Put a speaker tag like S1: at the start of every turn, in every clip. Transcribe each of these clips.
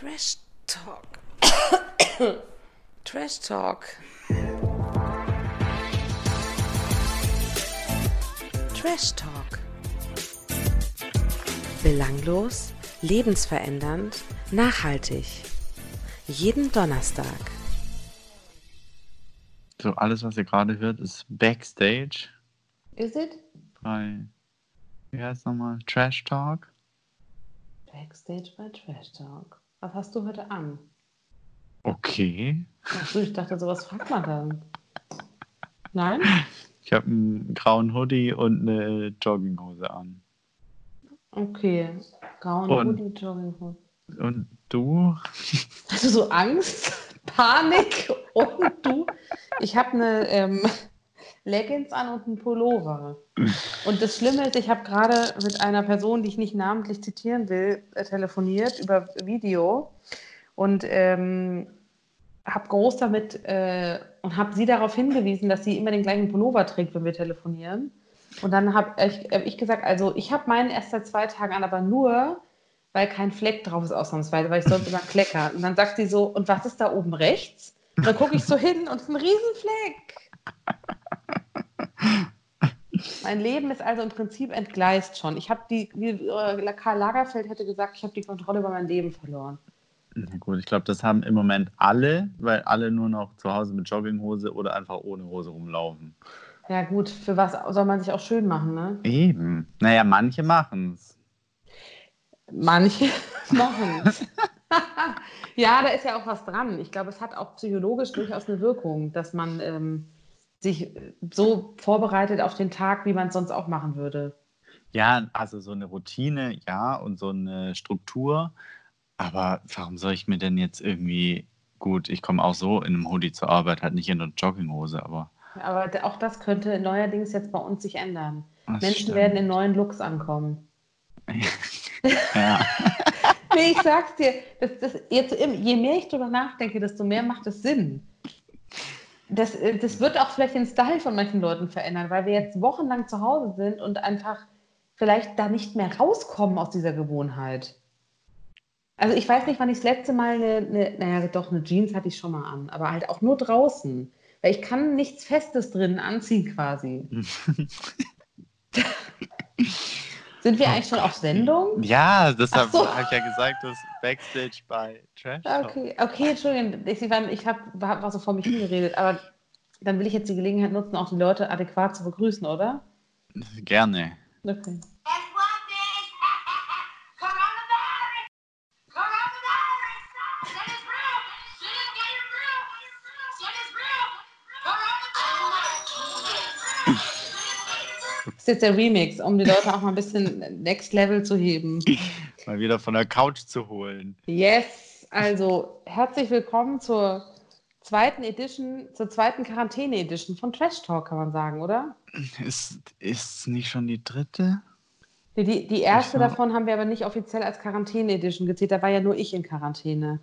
S1: Trash Talk. Trash Talk. Trash Talk. Belanglos, lebensverändernd, nachhaltig. Jeden Donnerstag.
S2: So, alles, was ihr gerade hört, ist Backstage
S1: Is it?
S2: bei, wie heißt nochmal, Trash Talk.
S1: Backstage bei Trash Talk. Was hast du heute an?
S2: Okay.
S1: Achso, ich dachte, sowas fragt man dann. Nein?
S2: Ich habe einen grauen Hoodie und eine Jogginghose an.
S1: Okay. Grauen
S2: Und-
S1: Hoodie, Jogginghose.
S2: Und du?
S1: Hast du so Angst, Panik und du? Ich habe eine ähm, Leggings an und einen Pullover. Und das Schlimme ist, ich habe gerade mit einer Person, die ich nicht namentlich zitieren will, äh, telefoniert über Video und ähm, habe groß damit äh, und habe sie darauf hingewiesen, dass sie immer den gleichen Pullover trägt, wenn wir telefonieren. Und dann habe ich, hab ich gesagt, also ich habe meinen erst seit zwei Tagen an, aber nur, weil kein Fleck drauf ist ausnahmsweise, weil ich sonst immer klecker. Und dann sagt sie so, und was ist da oben rechts? Und dann gucke ich so hin und es ist ein Riesenfleck. Mein Leben ist also im Prinzip entgleist schon. Ich habe die, wie äh, Karl Lagerfeld hätte gesagt, ich habe die Kontrolle über mein Leben verloren.
S2: Na gut, ich glaube, das haben im Moment alle, weil alle nur noch zu Hause mit Jogginghose oder einfach ohne Hose rumlaufen.
S1: Ja gut, für was soll man sich auch schön machen, ne?
S2: Eben. Naja, manche machen es.
S1: Manche machen es. ja, da ist ja auch was dran. Ich glaube, es hat auch psychologisch durchaus eine Wirkung, dass man ähm, sich so vorbereitet auf den Tag, wie man es sonst auch machen würde.
S2: Ja, also so eine Routine, ja, und so eine Struktur. Aber warum soll ich mir denn jetzt irgendwie, gut, ich komme auch so in einem Hoodie zur Arbeit, halt nicht in einer Jogginghose, aber.
S1: Aber auch das könnte neuerdings jetzt bei uns sich ändern.
S2: das
S1: Menschen
S2: stimmt.
S1: werden in neuen Looks ankommen.
S2: Ja.
S1: Nee, ich sag's dir, das, das, jetzt, je mehr ich drüber nachdenke, desto mehr macht es Sinn. Das, äh, das wird auch vielleicht den Style von manchen Leuten verändern, weil wir jetzt wochenlang zu Hause sind und einfach vielleicht da nicht mehr rauskommen aus dieser Gewohnheit. Also ich weiß nicht, wann ich das letzte Mal eine, eine, naja, doch, eine Jeans hatte ich schon mal an, aber halt auch nur draußen. Weil ich kann nichts Festes drin anziehen quasi. Sind wir eigentlich schon auf Sendung?
S2: Ja, deshalb
S1: so.
S2: habe ich ja gesagt, das Backstage bei Trash. Talk.
S1: Okay, okay, Entschuldigung, ich, ich, war- ich hab, war, war so vor mich hingeredet, aber dann will ich jetzt die Gelegenheit nutzen, auch die Leute adäquat zu begrüßen, oder?
S2: Gerne.
S1: Okay. Jetzt der Remix, um die Leute auch mal ein bisschen Next Level zu heben.
S2: Mal wieder von der Couch zu holen.
S1: Yes, also herzlich willkommen zur zweiten Edition, zur zweiten Quarantäne-Edition von Trash Talk, kann man sagen, oder?
S2: Ist, ist nicht schon die dritte?
S1: Die, die, die erste
S2: Ja.
S1: davon haben wir aber nicht offiziell als Quarantäne-Edition gezählt, da war ja nur ich in Quarantäne.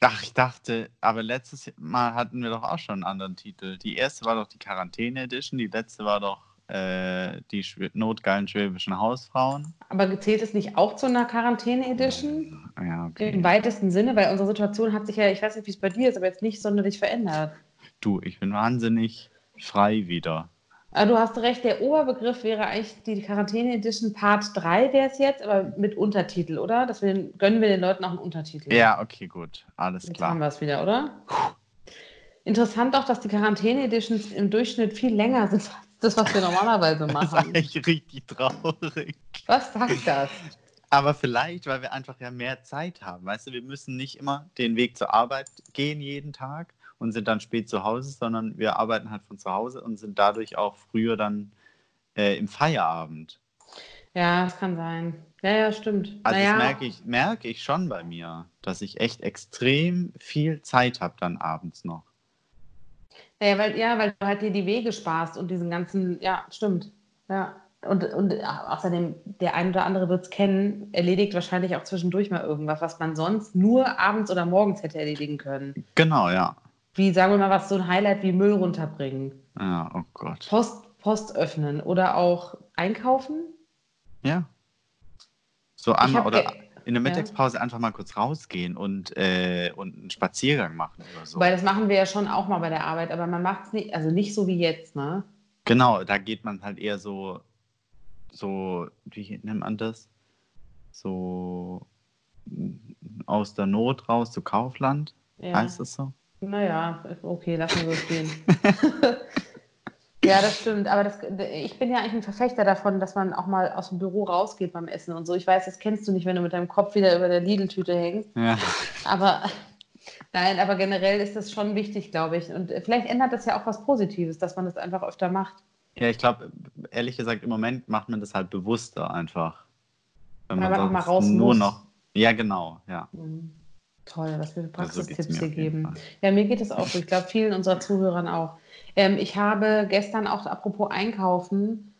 S2: Ach, ich dachte, aber letztes Mal hatten wir doch auch schon einen anderen Titel. Die erste war doch die Quarantäne Edition, die letzte war doch äh, die Schw notgeilen schwäbischen Hausfrauen.
S1: Aber gezählt es nicht auch zu einer Quarantäne-Edition?
S2: Ja, okay.
S1: Im weitesten Sinne, weil unsere Situation hat sich ja, ich weiß nicht, wie es bei dir ist, aber jetzt nicht sonderlich verändert.
S2: Du, ich bin wahnsinnig frei wieder.
S1: Aber du hast recht, der Oberbegriff wäre eigentlich die Quarantäne-Edition Part 3 wäre es jetzt, aber mit Untertitel, oder? Das wir, gönnen wir den Leuten auch einen Untertitel.
S2: Ja, okay, gut. Alles
S1: Jetzt haben
S2: klar.
S1: wir es wieder, oder? Interessant auch, dass die Quarantäne-Editions im Durchschnitt viel länger sind das, was wir normalerweise
S2: Das ist
S1: machen.
S2: eigentlich richtig traurig.
S1: Was sagt das?
S2: Aber vielleicht, weil wir einfach ja mehr Zeit haben. Weißt du, wir müssen nicht immer den Weg zur Arbeit gehen jeden Tag und sind dann spät zu Hause, sondern wir arbeiten halt von zu Hause und sind dadurch auch früher dann äh, im Feierabend.
S1: Ja, das kann sein. Ja, ja, stimmt.
S2: Also
S1: naja,
S2: das merke ich, merke ich schon bei mir, dass ich echt extrem viel Zeit habe dann abends noch.
S1: Naja, weil, ja, weil du halt dir die Wege sparst und diesen ganzen, ja, stimmt. Ja. Und, und äh, außerdem, der ein oder andere wird es kennen, erledigt wahrscheinlich auch zwischendurch mal irgendwas, was man sonst nur abends oder morgens hätte erledigen können.
S2: Genau, ja.
S1: Wie, sagen wir mal, was so ein Highlight wie Müll runterbringen,
S2: Ja, oh Gott.
S1: Post, Post öffnen oder auch einkaufen.
S2: Ja. So
S1: hab
S2: oder in der
S1: Ja.
S2: Mittagspause einfach mal kurz rausgehen und, äh, und einen Spaziergang machen oder so.
S1: Weil das machen wir ja schon auch mal bei der Arbeit, aber man macht es nicht, also nicht so wie jetzt, ne?
S2: Genau, da geht man halt eher so, so, wie nennt man das? So mm, aus der Not raus zu Kaufland,
S1: Ja.
S2: heißt das so?
S1: Naja, okay, lassen wir so stehen. ja, das stimmt. Aber das, ich bin ja eigentlich ein Verfechter davon, dass man auch mal aus dem Büro rausgeht beim Essen und so. Ich weiß, das kennst du nicht, wenn du mit deinem Kopf wieder über der Lidl-Tüte hängst.
S2: Ja.
S1: Aber nein, aber generell ist das schon wichtig, glaube ich. Und vielleicht ändert das ja auch was Positives, dass man das einfach öfter macht.
S2: Ja, ich glaube, ehrlich gesagt, im Moment macht man das halt bewusster einfach. Wenn
S1: Weil man auch mal raus
S2: nur
S1: muss.
S2: noch. Ja, genau, ja.
S1: Mhm. Toll, was wir für
S2: Also
S1: Praxistipps
S2: mir
S1: hier geben. Ja, mir geht es auch so. Ich glaube, vielen unserer Zuhörern auch. Ähm, ich habe gestern auch, apropos Einkaufen,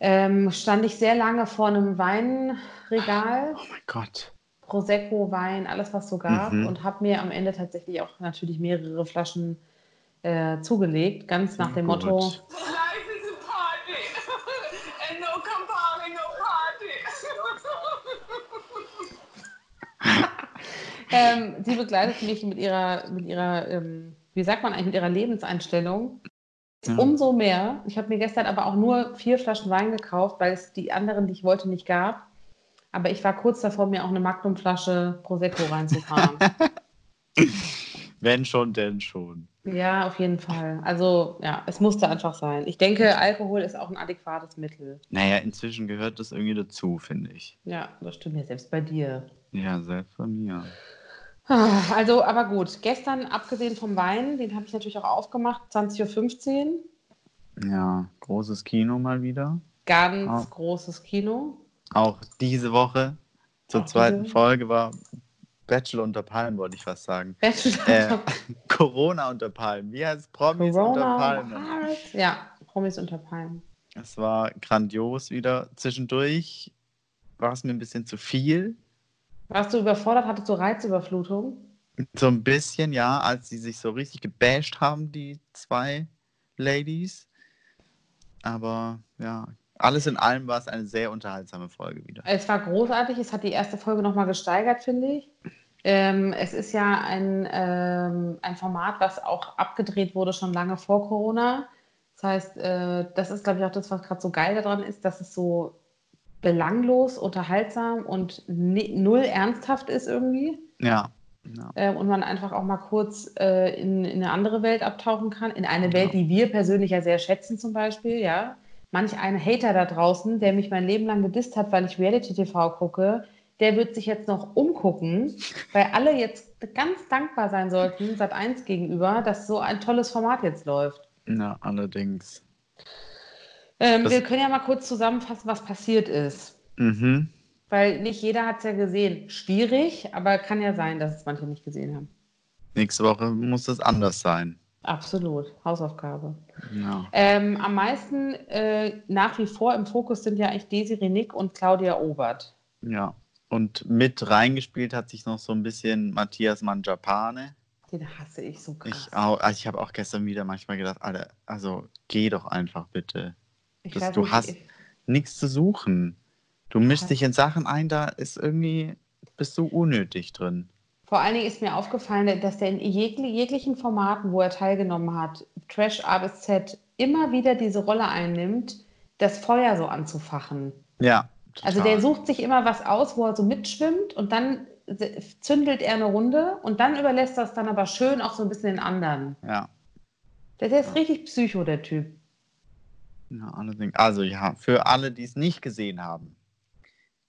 S1: ähm, stand ich sehr lange vor einem Weinregal,
S2: Oh mein Gott.
S1: Prosecco, Wein, alles was so gab
S2: Mhm.
S1: und habe mir am Ende tatsächlich auch natürlich mehrere Flaschen äh, zugelegt, ganz nach dem
S2: Gut.
S1: Motto,
S3: Life is a party. and no Campari, no party.
S1: ähm, sie begleitet mich mit ihrer, mit ihrer ähm, wie sagt man eigentlich, mit ihrer Lebenseinstellung.
S2: Ja.
S1: Umso mehr. Ich habe mir gestern aber auch nur vier Flaschen Wein gekauft, weil es die anderen, die ich wollte, nicht gab. Aber ich war kurz davor, mir auch eine Magnumflasche Prosecco reinzufahren.
S2: Wenn schon, denn schon.
S1: ja, auf jeden Fall. Also, ja, es musste einfach sein. Ich denke, Alkohol ist auch ein adäquates Mittel.
S2: Naja, inzwischen gehört das irgendwie dazu, finde ich.
S1: Ja, das stimmt ja selbst bei dir.
S2: Ja, selbst bei mir.
S1: Ah, Also, aber gut. Gestern, abgesehen vom Wein, den habe ich natürlich auch aufgemacht, 20.15 Uhr.
S2: Ja, großes Kino mal wieder.
S1: Ganz
S2: Ah.
S1: großes Kino.
S2: Auch diese Woche zur
S1: Auch
S2: zweiten
S1: diese?
S2: Folge war Bachelor unter Palmen, wollte ich fast sagen.
S1: Bachelor
S2: Äh, Corona unter Palmen. Wie heißt es? Promis unter
S1: Corona.
S2: Palmen.
S1: Ja, Promis unter Palmen.
S2: Es war grandios wieder. Zwischendurch war es mir ein bisschen zu viel.
S1: Warst du überfordert? Hattest du Reizüberflutung?
S2: So ein bisschen, ja, als sie sich so richtig gebasht haben, die zwei Ladies. Aber ja, alles in allem war es eine sehr unterhaltsame Folge wieder.
S1: Es war großartig. Es hat die erste Folge nochmal gesteigert, finde ich. Ähm, es ist ja ein, ähm, ein Format, was auch abgedreht wurde schon lange vor Corona. Das heißt, äh, das ist, glaube ich, auch das, was gerade so geil daran ist, dass es so belanglos, unterhaltsam und null ernsthaft ist irgendwie.
S2: Ja. ja.
S1: ähm, und man einfach auch mal kurz äh, in, in eine andere Welt abtauchen kann, in eine Welt, die wir persönlich ja sehr schätzen zum Beispiel, ja. Manch ein Hater da draußen, der mich mein Leben lang gedisst hat, weil ich Reality-TV gucke, der wird sich jetzt noch umgucken, weil alle jetzt ganz dankbar sein sollten, Sat 1 gegenüber, dass so ein tolles Format jetzt läuft.
S2: Ja, allerdings.
S1: Ähm, wir können ja mal kurz zusammenfassen, was passiert ist.
S2: Mhm.
S1: Weil nicht jeder hat es ja gesehen. Schwierig, aber kann ja sein, dass es manche nicht gesehen haben.
S2: Nächste Woche muss das anders sein.
S1: Absolut. Hausaufgabe.
S2: Ja.
S1: Ähm, am meisten äh, nach wie vor im Fokus sind ja eigentlich Desiree Nick und Claudia Obert.
S2: ja. Und mit reingespielt hat sich noch so ein bisschen Matthias Mangiapane.
S1: Den hasse ich so krass.
S2: Ich, auch, also ich habe auch gestern wieder manchmal gedacht, Alter, also geh doch einfach bitte. Das- du
S1: nicht,
S2: hast-
S1: ich-
S2: Nichts zu suchen. Du mischst
S1: Ja.
S2: dich in Sachen ein, da ist irgendwie, bist du unnötig drin.
S1: Vor allen Dingen ist mir aufgefallen, dass der in jeg jeglichen Formaten, wo er teilgenommen hat, Trash A bis Z, immer wieder diese Rolle einnimmt, das Feuer so anzufachen.
S2: Ja.
S1: Also
S2: total.
S1: der sucht sich immer was aus, wo er so mitschwimmt und dann zündelt er eine Runde und dann überlässt er es dann aber schön auch so ein bisschen den anderen.
S2: Ja.
S1: Der, der ist richtig psycho, der Typ.
S2: Also ja, für alle, die es nicht gesehen haben.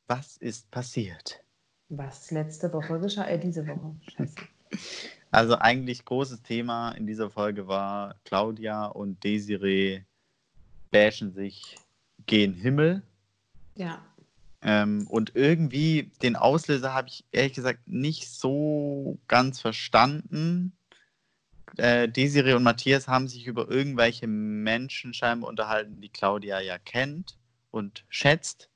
S2: Was ist passiert?
S1: Was letzte Woche geschah, äh, diese Woche. Scheiße.
S2: Also eigentlich großes Thema in dieser Folge war, Claudia und Desiree bashen sich gen Himmel.
S1: Ja.
S2: Ähm, und irgendwie den Auslöser habe ich ehrlich gesagt nicht so ganz verstanden. Äh, Desiree und Matthias haben sich über irgendwelche Menschen scheinbar unterhalten, die Claudia ja kennt und schätzt.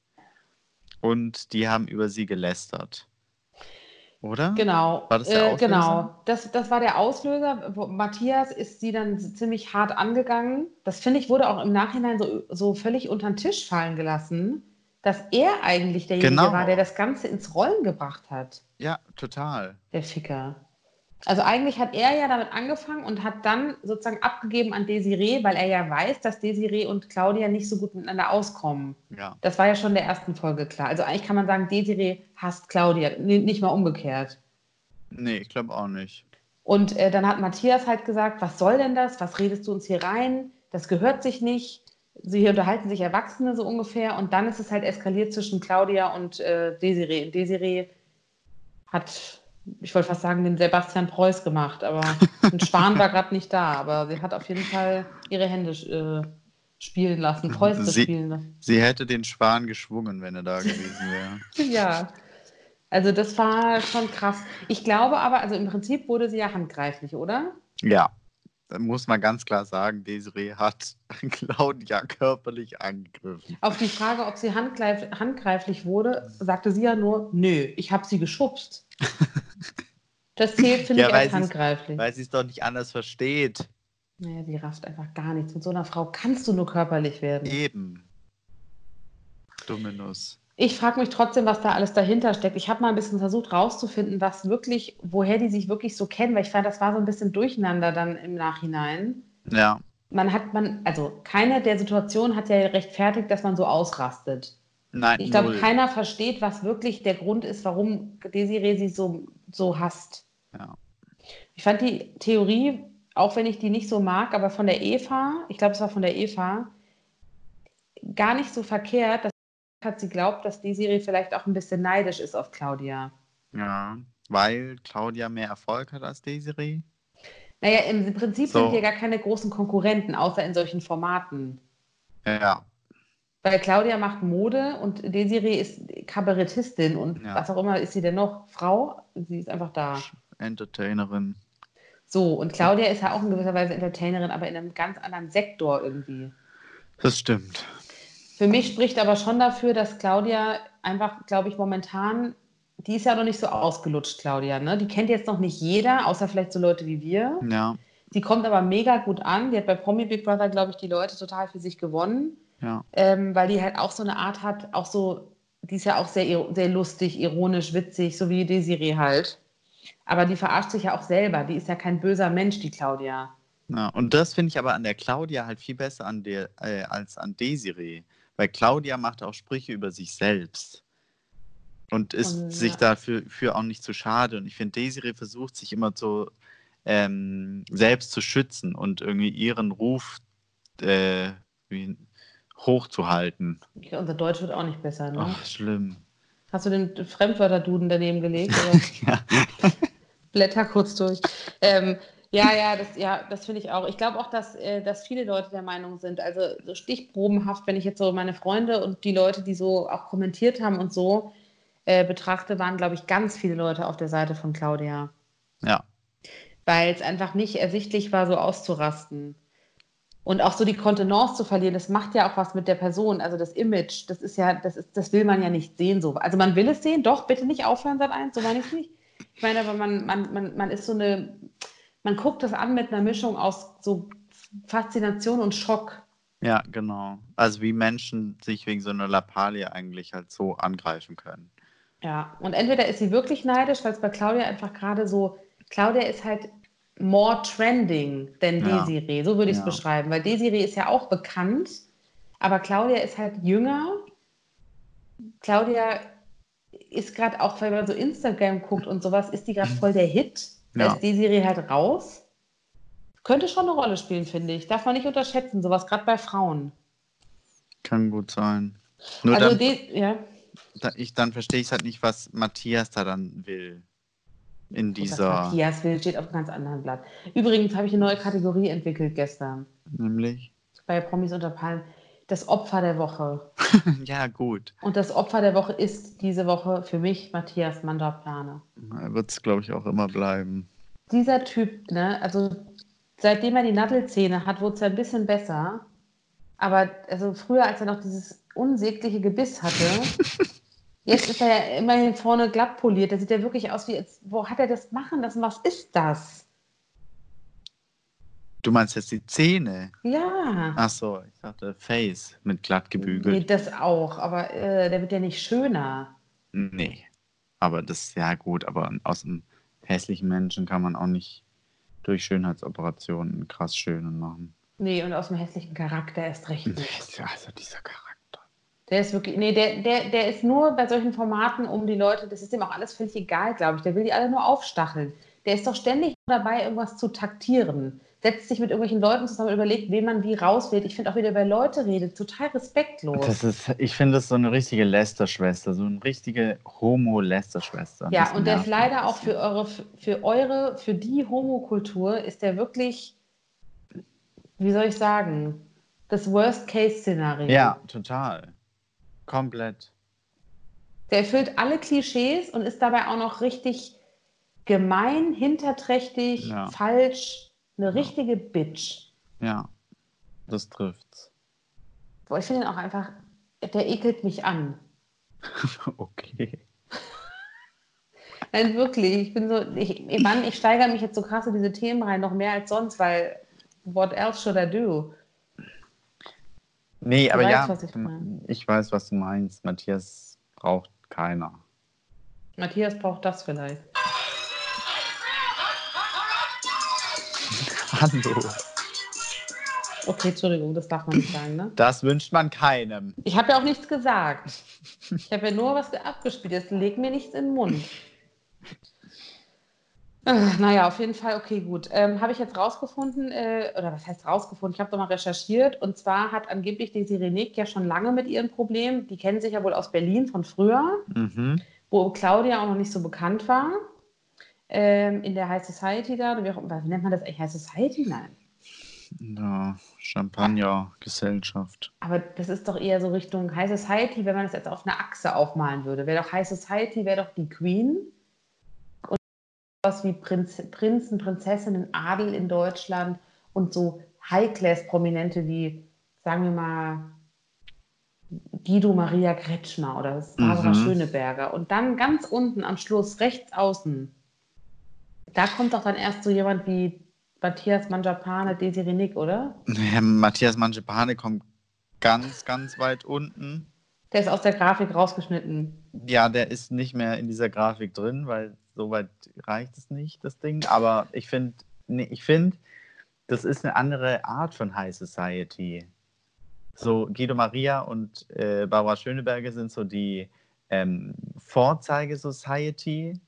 S2: Und die haben über sie gelästert. Oder?
S1: Genau.
S2: War das der
S1: äh,
S2: Auslöser?
S1: Genau. Das, das war der Auslöser. Matthias ist sie dann ziemlich hart angegangen. Das finde ich wurde auch im Nachhinein so, so völlig unter den Tisch fallen gelassen. dass er eigentlich derjenige
S2: Genau.
S1: war, der das Ganze ins Rollen gebracht hat,
S2: Ja, total.
S1: der Ficker. Also eigentlich hat er ja damit angefangen und hat dann sozusagen abgegeben an Desiree, weil er ja weiß, dass Desiree und Claudia nicht so gut miteinander auskommen.
S2: Ja.
S1: Das war ja schon in der ersten Folge klar. Also eigentlich kann man sagen, Desiree hasst Claudia, nicht mal umgekehrt.
S2: Nee, ich glaube auch nicht.
S1: Und äh, dann hat Matthias halt gesagt, was soll denn das? Was redest du uns hier rein? Das gehört sich nicht. Sie hier unterhalten sich Erwachsene so ungefähr. Und dann ist es halt eskaliert zwischen Claudia und äh, Desiree. Und Desiree hat, ich wollte fast sagen, den Sebastian Preuß gemacht, aber ein Schwan war gerade nicht da. Aber sie hat auf jeden Fall ihre Hände äh, spielen lassen, Fäuste
S2: Sie-
S1: spielen lassen.
S2: Sie hätte den Schwan geschwungen, wenn er da gewesen wäre.
S1: Ja. Also das war schon krass. Ich glaube aber, also im Prinzip wurde sie ja handgreiflich, oder?
S2: Ja. Da muss man ganz klar sagen, Desiree hat Claudia körperlich angegriffen.
S1: Auf die Frage, ob sie handgreif handgreiflich wurde, sagte sie ja nur, nö, ich habe sie geschubst. Das zählt, finde
S2: Ja,
S1: ich,
S2: sie's-
S1: handgreiflich.
S2: Weil sie es doch nicht anders versteht.
S1: Naja, sie rafft einfach gar nichts. Mit so einer Frau kannst du nur körperlich werden.
S2: Eben. Dumme Nuss.
S1: Ich frage mich trotzdem, was da alles dahinter steckt. Ich habe mal ein bisschen versucht rauszufinden, was wirklich, woher die sich wirklich so kennen, weil ich fand, das war so ein bisschen durcheinander dann im Nachhinein.
S2: Ja.
S1: Man hat man, also keine der Situationen hat ja rechtfertigt, dass man so ausrastet.
S2: Nein,
S1: Ich glaube, keiner versteht, was wirklich der Grund ist, warum Desiree sie so, so hasst.
S2: Ja.
S1: Ich fand die Theorie, auch wenn ich die nicht so mag, aber von der Eva, ich glaube, es war von der Eva, gar nicht so verkehrt, dass hat sie glaubt, dass Desiree vielleicht auch ein bisschen neidisch ist auf Claudia.
S2: Ja. Weil Claudia mehr Erfolg hat als Desiree.
S1: Naja, im Prinzip
S2: So.
S1: sind wir gar keine großen Konkurrenten, außer in solchen Formaten.
S2: Ja.
S1: Weil Claudia macht Mode und Desiree ist Kabarettistin und
S2: Ja.
S1: was auch immer ist sie denn noch? Frau? Sie ist einfach da.
S2: Entertainerin.
S1: So, und Claudia ist ja auch in gewisser Weise Entertainerin, aber in einem ganz anderen Sektor irgendwie.
S2: Das stimmt.
S1: Für mich spricht aber schon dafür, dass Claudia einfach, glaube ich, momentan, die ist ja noch nicht so ausgelutscht, Claudia. Ne? Die kennt jetzt noch nicht jeder, außer vielleicht so Leute wie wir.
S2: Ja.
S1: Die kommt aber mega gut an. Die hat bei Promi Big Brother, glaube ich, die Leute total für sich gewonnen.
S2: Ja.
S1: ähm, weil die halt auch so eine Art hat, auch so, die ist ja auch sehr, sehr lustig, ironisch, witzig, so wie Desiree halt. Aber die verarscht sich ja auch selber. Die ist ja kein böser Mensch, die Claudia.
S2: Ja, und das finde ich aber an der Claudia halt viel besser an der, äh, als an Desiree. Weil Claudia macht auch Sprüche über sich selbst. Und ist
S1: Und,
S2: sich
S1: ja.
S2: dafür für auch nicht zu schade. Und ich finde, Desiree versucht sich immer so ähm, selbst zu schützen und irgendwie ihren Ruf äh, wie, hochzuhalten.
S1: Okay, unser Deutsch wird auch nicht besser. Ne?
S2: Ach, schlimm.
S1: Hast du den Fremdwörterduden daneben gelegt?
S2: Ja.
S1: Blätter kurz durch. Ähm, ja, ja, das, ja, das finde ich auch. Ich glaube auch, dass, äh, dass viele Leute der Meinung sind, also so stichprobenhaft, wenn ich jetzt so meine Freunde und die Leute, die so auch kommentiert haben und so äh, betrachte, waren, glaube ich, ganz viele Leute auf der Seite von Claudia.
S2: ja.
S1: Weil es einfach nicht ersichtlich war, so auszurasten. Und auch so die Kontenance zu verlieren, das macht ja auch was mit der Person. Also das Image, das ist ja, das ist, das will man ja nicht sehen. So. Also man will es sehen, doch, bitte nicht aufhören, seit eins, so meine ich es nicht. Ich meine, aber man, man, man, man ist so eine, man guckt das an mit einer Mischung aus so Faszination und Schock.
S2: Ja, genau. Also wie Menschen sich wegen so einer Lappalie eigentlich halt so angreifen können.
S1: Ja, und entweder ist sie wirklich neidisch, weil es bei Claudia einfach gerade so, Claudia ist halt more trending than
S2: Ja.
S1: Desiree, so würde ich es
S2: Ja.
S1: beschreiben, weil Desiree ist ja auch bekannt, aber Claudia ist halt jünger. Claudia ist gerade auch, wenn man so Instagram guckt und sowas, ist die gerade voll der Hit. Da
S2: Ja.
S1: ist Desiree halt raus. Könnte schon eine Rolle spielen, finde ich. Darf man nicht unterschätzen, sowas gerade bei Frauen.
S2: Kann gut sein. Nur
S1: also,
S2: dann,
S1: ja.
S2: ich, dann verstehe ich halt nicht, was Matthias da dann will. In dieser,
S1: Matthias will steht auf einem ganz anderen Blatt. Übrigens habe ich eine neue Kategorie entwickelt gestern
S2: nämlich.
S1: bei Promis unter Palmen. Das Opfer der Woche.
S2: ja, gut.
S1: Und das Opfer der Woche ist diese Woche für mich Matthias Mandraplane.
S2: Wird es, glaube ich, auch immer bleiben.
S1: Dieser Typ, ne, also seitdem er die Nattelzähne hat, wurde es ja ein bisschen besser. Aber also früher, als er noch dieses unsägliche Gebiss hatte, jetzt ist er ja immerhin vorne glatt poliert. Der sieht ja wirklich aus wie, jetzt, wo hat er das machen lassen? Was ist das?
S2: Du meinst jetzt die Zähne?
S1: Ja.
S2: Ach so, ich dachte Face mit glatt
S1: Nee,
S2: gebügelt.
S1: das auch, aber äh, der wird ja nicht schöner.
S2: Nee. Aber das ist ja gut, aber aus einem hässlichen Menschen kann man auch nicht durch Schönheitsoperationen krass schönen machen.
S1: Nee, und aus dem hässlichen Charakter erst recht nicht.
S2: Also dieser Charakter.
S1: Der ist wirklich, nee, der, der, der ist nur bei solchen Formaten, um die Leute, das ist dem auch alles völlig egal, glaube ich. Der will die alle nur aufstacheln. Der ist doch ständig dabei, irgendwas zu taktieren. Setzt sich mit irgendwelchen Leuten zusammen und überlegt, wen man wie rauswählt. Ich finde auch, wie der über Leute redet, total respektlos.
S2: Das ist, ich finde das so eine richtige Lästerschwester, so eine richtige Homo-Lästerschwester.
S1: ja, und der ist leider auch für eure, für eure, für die Homokultur ist der wirklich, wie soll ich sagen, das Worst-Case-Szenario.
S2: Ja, total. Komplett.
S1: Der erfüllt alle Klischees und ist dabei auch noch richtig gemein, hinterträchtig,
S2: Ja.
S1: falsch, eine richtige Bitch.
S2: Ja, das trifft's.
S1: Boah, ich finde ihn auch einfach, der ekelt mich an.
S2: Okay.
S1: Nein, wirklich. Ich bin so, ich, ich, Mann, ich steigere mich jetzt so krass in diese Themen rein, noch mehr als sonst, weil what else should I do?
S2: Nee,
S1: Du
S2: aber
S1: weißt,
S2: ja,
S1: was ich meine.
S2: ich weiß, was du meinst. Matthias braucht keiner.
S1: Matthias braucht das vielleicht.
S2: Hallo.
S1: Okay, Entschuldigung, das darf man nicht sagen, ne?
S2: Das wünscht man keinem.
S1: Ich habe ja auch nichts gesagt. Ich habe ja nur was abgespielt. Jetzt leg mir nichts in den Mund. Äh, naja, auf jeden Fall, okay, gut. Ähm, habe ich jetzt rausgefunden, äh, oder was heißt rausgefunden? Ich habe doch mal recherchiert. Und zwar hat angeblich die Sirenik ja schon lange mit ihren Problemen, die kennen sich ja wohl aus Berlin von früher,
S2: Mhm.
S1: wo Claudia auch noch nicht so bekannt war. Ähm, in der High Society da, wie, auch, wie nennt man das eigentlich? High Society? Nein.
S2: Ja, Champagner-Gesellschaft.
S1: Aber das ist doch eher so Richtung High Society, wenn man das jetzt auf einer Achse aufmalen würde. Wäre doch High Society, wäre doch die Queen. Und was wie Prinz, Prinzen, Prinzessinnen, Adel in Deutschland und so High-Class-Prominente wie, sagen wir mal, Guido Maria Kretschmer oder Barbara
S2: Mhm.
S1: Schöneberger. Und dann ganz unten am Schluss, rechts außen, da kommt doch dann erst so jemand wie Matthias Manjapane, Desiree Nick, oder?
S2: Ja, Matthias Manjapane kommt ganz, ganz weit unten.
S1: Der ist aus der Grafik rausgeschnitten.
S2: Ja, der ist nicht mehr in dieser Grafik drin, weil so weit reicht es nicht, das Ding. Aber ich finde, nee, ich finde, das ist eine andere Art von High Society. So Guido Maria und äh, Barbara Schöneberger sind so die ähm, Vorzeige-Society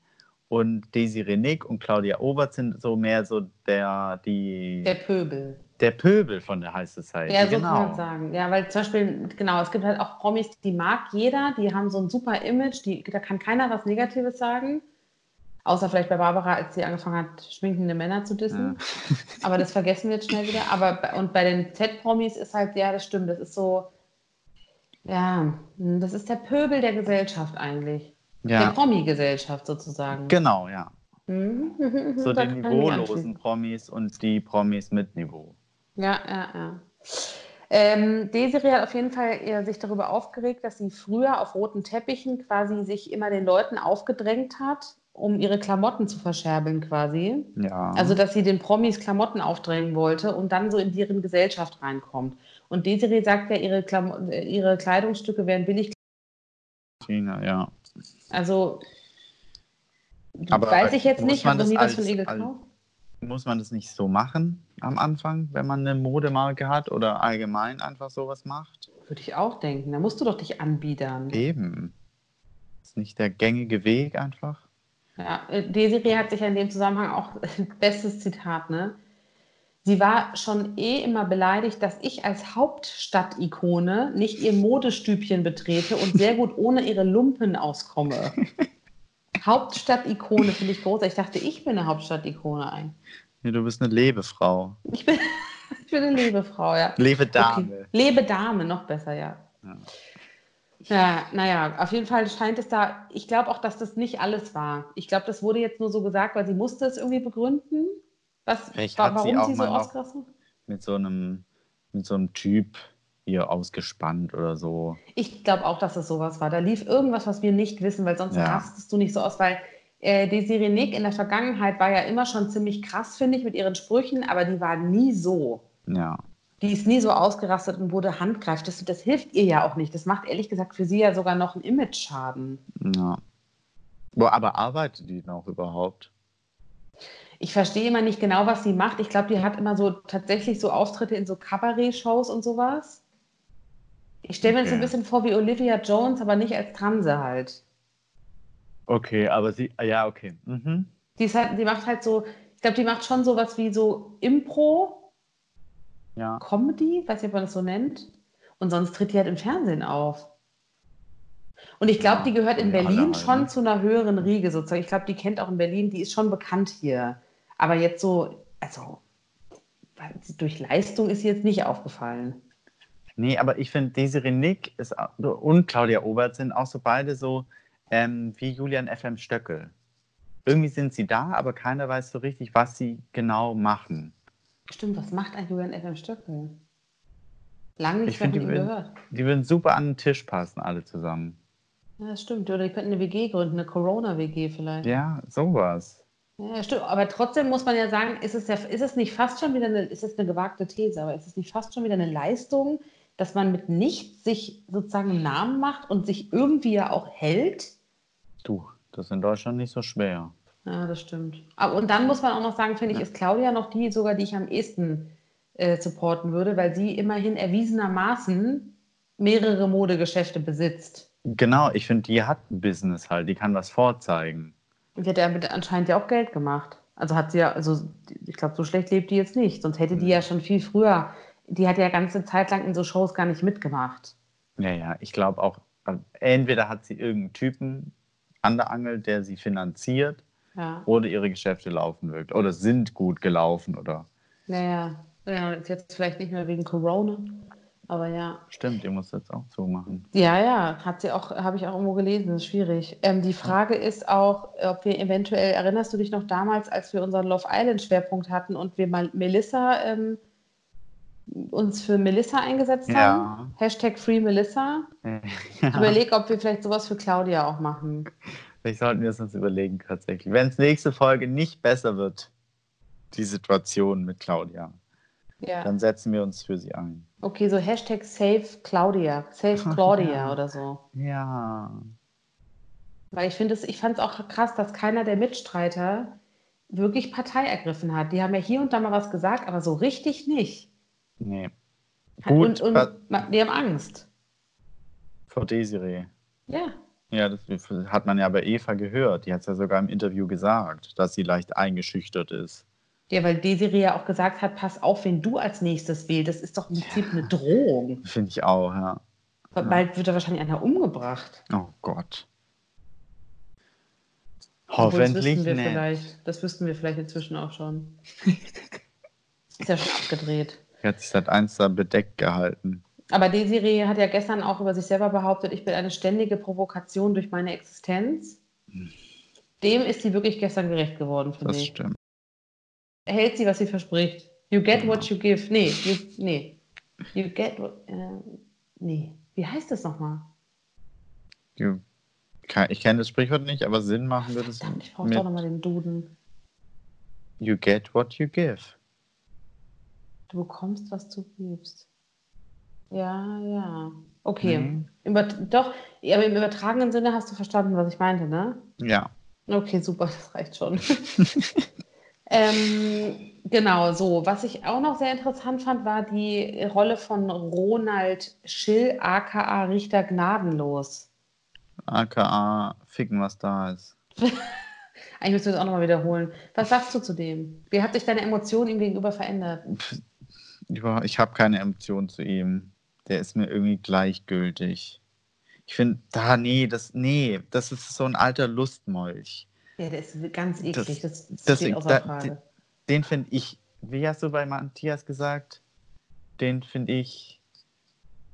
S2: und Desiree Nick und Claudia Obert sind so mehr so der, die,
S1: Der
S2: der,
S1: Pöbel.
S2: Pöbel von der High Society.
S1: Ja, so
S2: genau.
S1: kann man sagen. Ja, weil zum Beispiel, genau, es gibt halt auch Promis, die mag jeder, die haben so ein super Image, die, da kann keiner was Negatives sagen. Außer vielleicht bei Barbara, als sie angefangen hat, schminkende Männer zu dissen. Aber das vergessen wir jetzt schnell wieder. Aber bei- und bei den Z-Promis ist halt, ja, das stimmt, das ist so, ja, das ist der Pöbel der Gesellschaft eigentlich. Der
S2: Ja,
S1: Promi-Gesellschaft sozusagen.
S2: genau, ja.
S1: Mhm.
S2: So die niveaulosen. Promis und die Promis mit Niveau.
S1: Ja, ja, ja. Ähm, Desiree hat auf jeden Fall eher sich darüber aufgeregt, dass sie früher auf roten Teppichen quasi sich immer den Leuten aufgedrängt hat, um ihre Klamotten zu verscherbeln quasi.
S2: Ja.
S1: Also, dass sie den Promis Klamotten aufdrängen wollte und dann so in deren Gesellschaft reinkommt. Und Desiree sagt ja, ihre, Klamo äh, ihre Kleidungsstücke wären billig.
S2: China, ja.
S1: Also,
S2: Aber
S1: weiß ich jetzt nicht,
S2: man
S1: habe nie was von ihr gekauft.
S2: Muss man das nicht so machen am Anfang, wenn man eine Modemarke hat oder allgemein einfach sowas macht?
S1: Würde ich auch denken. Da musst du doch dich anbiedern.
S2: Eben. Ist nicht der gängige Weg einfach?
S1: Ja, äh, Desiree hat sich ja in dem Zusammenhang auch, bestes Zitat, ne? Sie war schon eh immer beleidigt, dass ich als Hauptstadt-Ikone nicht ihr Modestübchen betrete und sehr gut ohne ihre Lumpen auskomme. Hauptstadt-Ikone finde ich groß. Ich dachte, ich bin eine Hauptstadt-Ikone ein.
S2: Nee, du bist eine Lebefrau.
S1: Ich bin, ich bin eine Lebefrau, ja.
S2: Lebedame.
S1: Okay. Lebe Dame, noch besser, ja.
S2: Ja.
S1: Ja, naja, auf jeden Fall scheint es da, ich glaube auch, dass das nicht alles war. Ich glaube, das wurde jetzt nur so gesagt, weil sie musste es irgendwie begründen. Was,
S2: Vielleicht
S1: wa-
S2: hat sie
S1: warum
S2: auch
S1: sie so ausgerastet?
S2: Mit so einem, mit so einem Typ hier ausgespannt oder so.
S1: Ich glaube auch, dass es sowas war. Da lief irgendwas, was wir nicht wissen, weil sonst
S2: Ja.
S1: rastest du nicht so aus, weil äh, Desiree Nick in der Vergangenheit war ja immer schon ziemlich krass, finde ich, mit ihren Sprüchen, aber die war nie so.
S2: Ja.
S1: Die ist nie so ausgerastet und wurde handgreiflich. Das, das hilft ihr ja auch nicht. Das macht ehrlich gesagt für sie ja sogar noch einen Image-Schaden.
S2: ja. Aber arbeitet die noch überhaupt?
S1: Ich verstehe immer nicht genau, was sie macht. Ich glaube, die hat immer so tatsächlich so Auftritte in so Kabarett-Shows und sowas. Ich stelle mir das so ein
S2: Okay.
S1: bisschen vor wie Olivia Jones, aber nicht als Transe halt.
S2: Okay, aber sie, ah, ja, okay. Mhm.
S1: Die, ist halt, die macht halt so, ich glaube, die macht schon sowas wie so Impro,
S2: Ja.
S1: Comedy, weiß nicht, ob man das so nennt. Und sonst tritt die halt im Fernsehen auf. Und ich glaube, die gehört in Berlin schon zu einer höheren Riege sozusagen. Ich glaube, die kennt auch in Berlin, die ist schon bekannt hier. Aber jetzt so, also durch Leistung ist sie jetzt nicht aufgefallen.
S2: Nee, aber ich finde, Desiree Nick ist, und Claudia Obert sind auch so beide so ähm, wie Julian FM Stöckel. Irgendwie sind sie da, aber keiner weiß so richtig, was sie genau machen.
S1: Stimmt, was macht ein Julian F.M. Stöckel? Lange
S2: Ich find,
S1: von
S2: die
S1: gehört.
S2: Die würden super an den Tisch passen, alle zusammen.
S1: Ja, das stimmt. Oder die könnten eine WG gründen, eine Corona-WG vielleicht.
S2: Ja, sowas.
S1: Ja, stimmt. Aber trotzdem muss man ja sagen, ist es, ja, ist es nicht fast schon wieder eine, ist es eine gewagte These, aber ist es nicht fast schon wieder eine Leistung, dass man mit nichts sich sozusagen einen Namen macht und sich irgendwie ja auch hält?
S2: Du, das ist in Deutschland nicht so schwer.
S1: Ja, das stimmt. Aber, und dann muss man auch noch sagen, finde ich, ist Claudia noch die sogar, die ich am ehesten äh, supporten würde, weil sie immerhin erwiesenermaßen mehrere Modegeschäfte besitzt.
S2: Genau, ich finde, die hat ein Business halt, die kann was vorzeigen.
S1: Und die hat ja anscheinend ja auch Geld gemacht. Also hat sie ja, also ich glaube, so schlecht lebt die jetzt nicht. Sonst hätte die ja schon viel früher, die hat ja ganze Zeit lang in so Shows gar nicht mitgemacht.
S2: Ja, ja, ich glaube auch, äh, entweder hat sie irgendeinen Typen an der Angel, der sie finanziert,
S1: Ja.
S2: oder ihre Geschäfte laufen wirklich, oder sind gut gelaufen, oder
S1: Naja, ja, jetzt vielleicht nicht mehr wegen Corona. Aber ja.
S2: stimmt, ihr müsst jetzt auch zumachen.
S1: Ja, ja, hat sie auch, habe ich auch irgendwo gelesen, ist schwierig. Ähm, die Frage ist auch, ob wir eventuell, erinnerst du dich noch damals, als wir unseren Love Island Schwerpunkt hatten und wir mal Melissa, ähm, uns für Melissa eingesetzt
S2: Ja.
S1: haben? Hashtag Free Melissa.
S2: Ja.
S1: Überleg, ob wir vielleicht sowas für Claudia auch machen.
S2: Vielleicht sollten wir es uns überlegen, tatsächlich. Wenn es nächste Folge nicht besser wird, die Situation mit Claudia,
S1: Ja.
S2: dann setzen wir uns für sie ein.
S1: Okay, so Hashtag Save Claudia, Save Claudia
S2: Ja.
S1: oder so.
S2: Ja.
S1: Weil ich finde es, ich fand es auch krass, dass keiner der Mitstreiter wirklich Partei ergriffen hat. Die haben ja hier und da mal was gesagt, aber so richtig nicht.
S2: Nee. Gut,
S1: und, und die haben Angst.
S2: Frau Desiree.
S1: Ja.
S2: Ja, das hat man ja bei Eva gehört. Die hat es ja sogar im Interview gesagt, dass sie leicht eingeschüchtert ist.
S1: Ja, weil Desiree ja auch gesagt hat, pass auf, wen du als nächstes wählst. Das ist doch im Prinzip eine Drohung.
S2: Finde ich auch, ja.
S1: Bald wird da wahrscheinlich einer umgebracht.
S2: Oh Gott.
S1: Obwohl, das
S2: Hoffentlich
S1: wüssten wir
S2: nicht.
S1: vielleicht. Das wüssten wir vielleicht inzwischen auch schon. Ist ja schon abgedreht.
S2: Die hat sich seit eins da bedeckt gehalten.
S1: Aber Desiree hat ja gestern auch über sich selber behauptet, ich bin eine ständige Provokation durch meine Existenz. Dem ist sie wirklich gestern gerecht geworden, finde
S2: Das
S1: ich.
S2: stimmt.
S1: Hält sie, was sie verspricht. You get what you give. Nee, you, nee. You get what. Äh, nee. Wie heißt das nochmal?
S2: You, ich kenne das Sprichwort nicht, aber Sinn machen würde es
S1: Verdammt, ich brauche doch nochmal den Duden.
S2: You get what you give.
S1: Du bekommst, was du gibst. Ja, ja. Okay.
S2: Mhm.
S1: Über, doch, aber im übertragenen Sinne hast du verstanden, was ich meinte, ne?
S2: Ja.
S1: Okay, super, das reicht schon. ähm, genau, so. Was ich auch noch sehr interessant fand, war die Rolle von Ronald Schill, aka Richter Gnadenlos.
S2: AKA ficken, was da ist.
S1: Eigentlich müssen wir das auch nochmal wiederholen. Was sagst du zu dem? Wie hat sich deine Emotion ihm gegenüber verändert?
S2: Ich habe keine Emotion zu ihm. Der ist mir irgendwie gleichgültig. Ich finde, da, nee, das, nee, das ist so ein alter Lustmolch.
S1: Ja, der ist ganz eklig. Das, das,
S2: das-
S1: steht außer
S2: da-
S1: Frage.
S2: Den finde ich, wie hast du bei Matthias gesagt? Den finde ich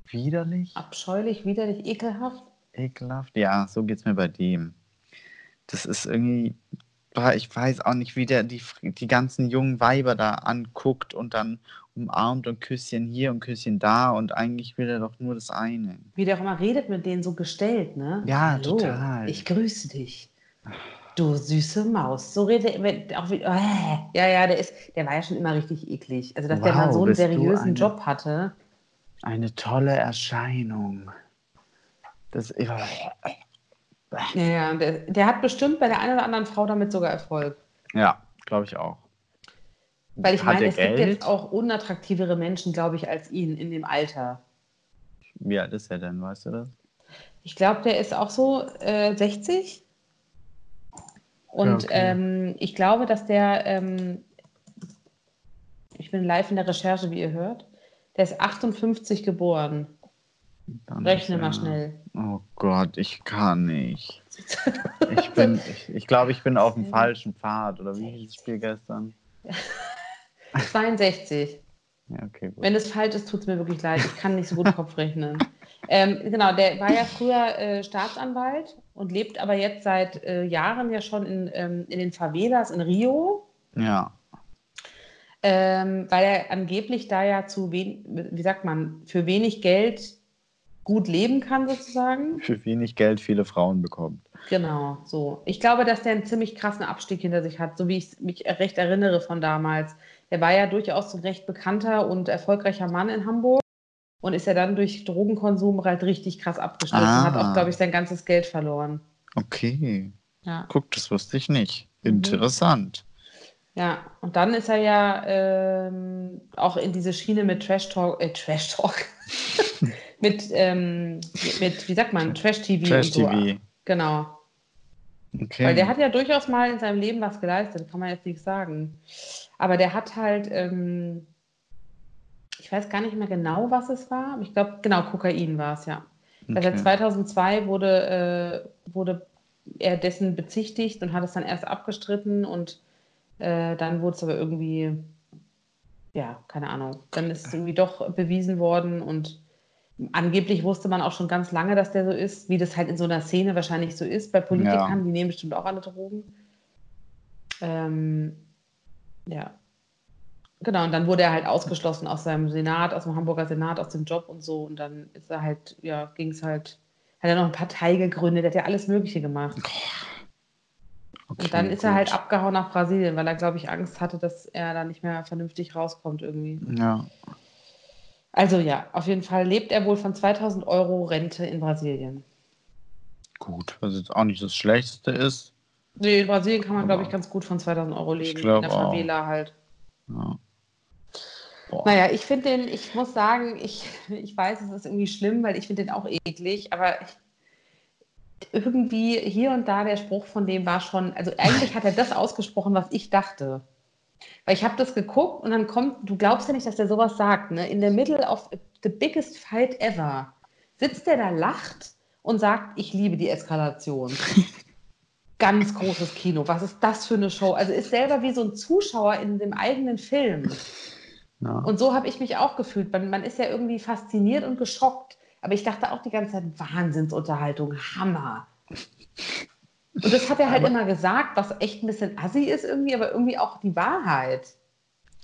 S2: widerlich,
S1: Abscheulich, widerlich, ekelhaft.
S2: ekelhaft. Ja, so geht es mir bei dem. Das ist irgendwie, ich weiß auch nicht, wie der die, die ganzen jungen Weiber da anguckt und dann umarmt und Küsschen hier und Küsschen da und eigentlich will er doch nur das eine.
S1: Wie der auch immer redet mit denen so gestellt, ne?
S2: Ja,
S1: Hallo,
S2: total.
S1: Ich grüße dich. Du süße Maus. So redet er auch wie, äh, Ja, ja, der ist, der war ja schon immer richtig eklig. Also, dass der mal
S2: Wow,
S1: so einen seriösen
S2: eine-
S1: Job hatte.
S2: Eine tolle Erscheinung. Das,
S1: Ja, ja, der, der hat bestimmt bei der einen oder anderen Frau damit sogar Erfolg.
S2: ja, glaube ich auch.
S1: Weil ich meine, es gibt
S2: Geld?
S1: jetzt auch unattraktivere Menschen, glaube ich, als ihn in dem Alter.
S2: Wie alt ist er denn, weißt du das?
S1: Ich glaube, der ist auch so äh, 60. Und
S2: okay.
S1: ähm, ich glaube, dass der, ähm, ich bin live in der Recherche, wie ihr hört, der ist 58 geboren.
S2: Dann
S1: Rechne mal schnell.
S2: Oh Gott, ich kann nicht. Ich bin, ich, ich glaube, ich bin auf dem falschen Pfad. Oder wie hieß das Spiel gestern?
S1: 62.
S2: Ja, okay, gut.
S1: Wenn es falsch ist, tut es mir wirklich leid. Ich kann nicht so gut Kopf rechnen. Ähm, genau, der war ja früher äh, Staatsanwalt und lebt aber jetzt seit äh, Jahren ja schon in, ähm, in den Favelas in Rio.
S2: Ja,
S1: ähm, weil er angeblich da ja zu wen, wie sagt man, für wenig Geld gut leben kann sozusagen.
S2: für wenig Geld viele Frauen bekommt.
S1: Genau, so. Ich glaube, dass der einen ziemlich krassen Abstieg hinter sich hat, so wie ich mich recht erinnere von damals. Der war ja durchaus ein recht bekannter und erfolgreicher Mann in Hamburg und ist ja dann durch Drogenkonsum halt richtig krass abgestürzt
S2: Ah.
S1: und hat auch, glaube ich, sein ganzes Geld verloren.
S2: Okay,
S1: Ja.
S2: guck, das wusste ich nicht.
S1: Mhm.
S2: Interessant.
S1: Ja, und dann ist er ja ähm, auch in diese Schiene mit Trash Talk, äh, Trash Talk, mit, ähm, mit, wie sagt man, Trash TV.
S2: Trash
S1: und so.
S2: TV.
S1: Genau.
S2: Okay.
S1: Weil der hat ja durchaus mal in seinem Leben was geleistet, kann man jetzt nicht sagen. Aber der hat halt, ähm, ich weiß gar nicht mehr genau, was es war. Ich glaube, genau, Kokain war es, ja. Also
S2: okay.
S1: 2002 wurde, äh, wurde er dessen bezichtigt und hat es dann erst abgestritten und äh, dann wurde es aber irgendwie, ja, keine Ahnung, dann ist es irgendwie doch bewiesen worden und angeblich wusste man auch schon ganz lange, dass der so ist, wie das halt in so einer Szene wahrscheinlich so ist bei Politikern,
S2: Ja.
S1: die nehmen bestimmt auch alle Drogen. Ähm, ja. Genau, und dann wurde er halt ausgeschlossen aus seinem Senat, aus dem Hamburger Senat, aus dem Job und so. Und dann ist er halt, ja, ging es halt, hat er noch eine Partei gegründet, hat ja alles Mögliche gemacht.
S2: okay,
S1: Und dann ist er halt abgehauen nach Brasilien, weil er, glaube ich, Angst hatte, dass er da nicht mehr vernünftig rauskommt irgendwie.
S2: Ja,
S1: Also ja, auf jeden Fall lebt er wohl von 2000 Euro Rente in Brasilien.
S2: gut. Was jetzt auch nicht das Schlechteste ist.
S1: Nee, in Brasilien kann man, glaube ich, ganz gut von 2000 Euro leben. in der
S2: auch.
S1: Favela halt.
S2: Ja. Boah.
S1: Naja, ich finde den, ich muss sagen, ich, ich weiß, es ist irgendwie schlimm, weil ich finde den auch eklig, aber irgendwie hier und da der Spruch von dem war schon, also eigentlich hat er das ausgesprochen, was ich dachte. Weil ich habe das geguckt und dann kommt, du glaubst ja nicht, dass der sowas sagt, ne? In the middle of the biggest fight ever sitzt der da, lacht und sagt, ich liebe die Eskalation. Ganz großes Kino. Was ist das für eine Show? Also ist selber wie so ein Zuschauer in dem eigenen Film.
S2: Ja.
S1: Und so habe ich mich auch gefühlt. Man, man ist ja irgendwie fasziniert und geschockt. Aber ich dachte auch die ganze Zeit, Wahnsinnsunterhaltung, Hammer. Und das hat er halt
S2: Aber-
S1: immer gesagt, was echt ein bisschen assi ist irgendwie, aber irgendwie auch die Wahrheit.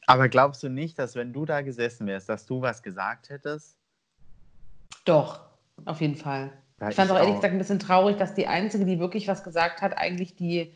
S2: Aber glaubst du nicht, dass wenn du da gesessen wärst, dass du was gesagt hättest?
S1: Doch, auf jeden Fall.
S2: Ja,
S1: ich fand es auch ehrlich gesagt ein bisschen traurig, dass die Einzige, die wirklich was gesagt hat, eigentlich die.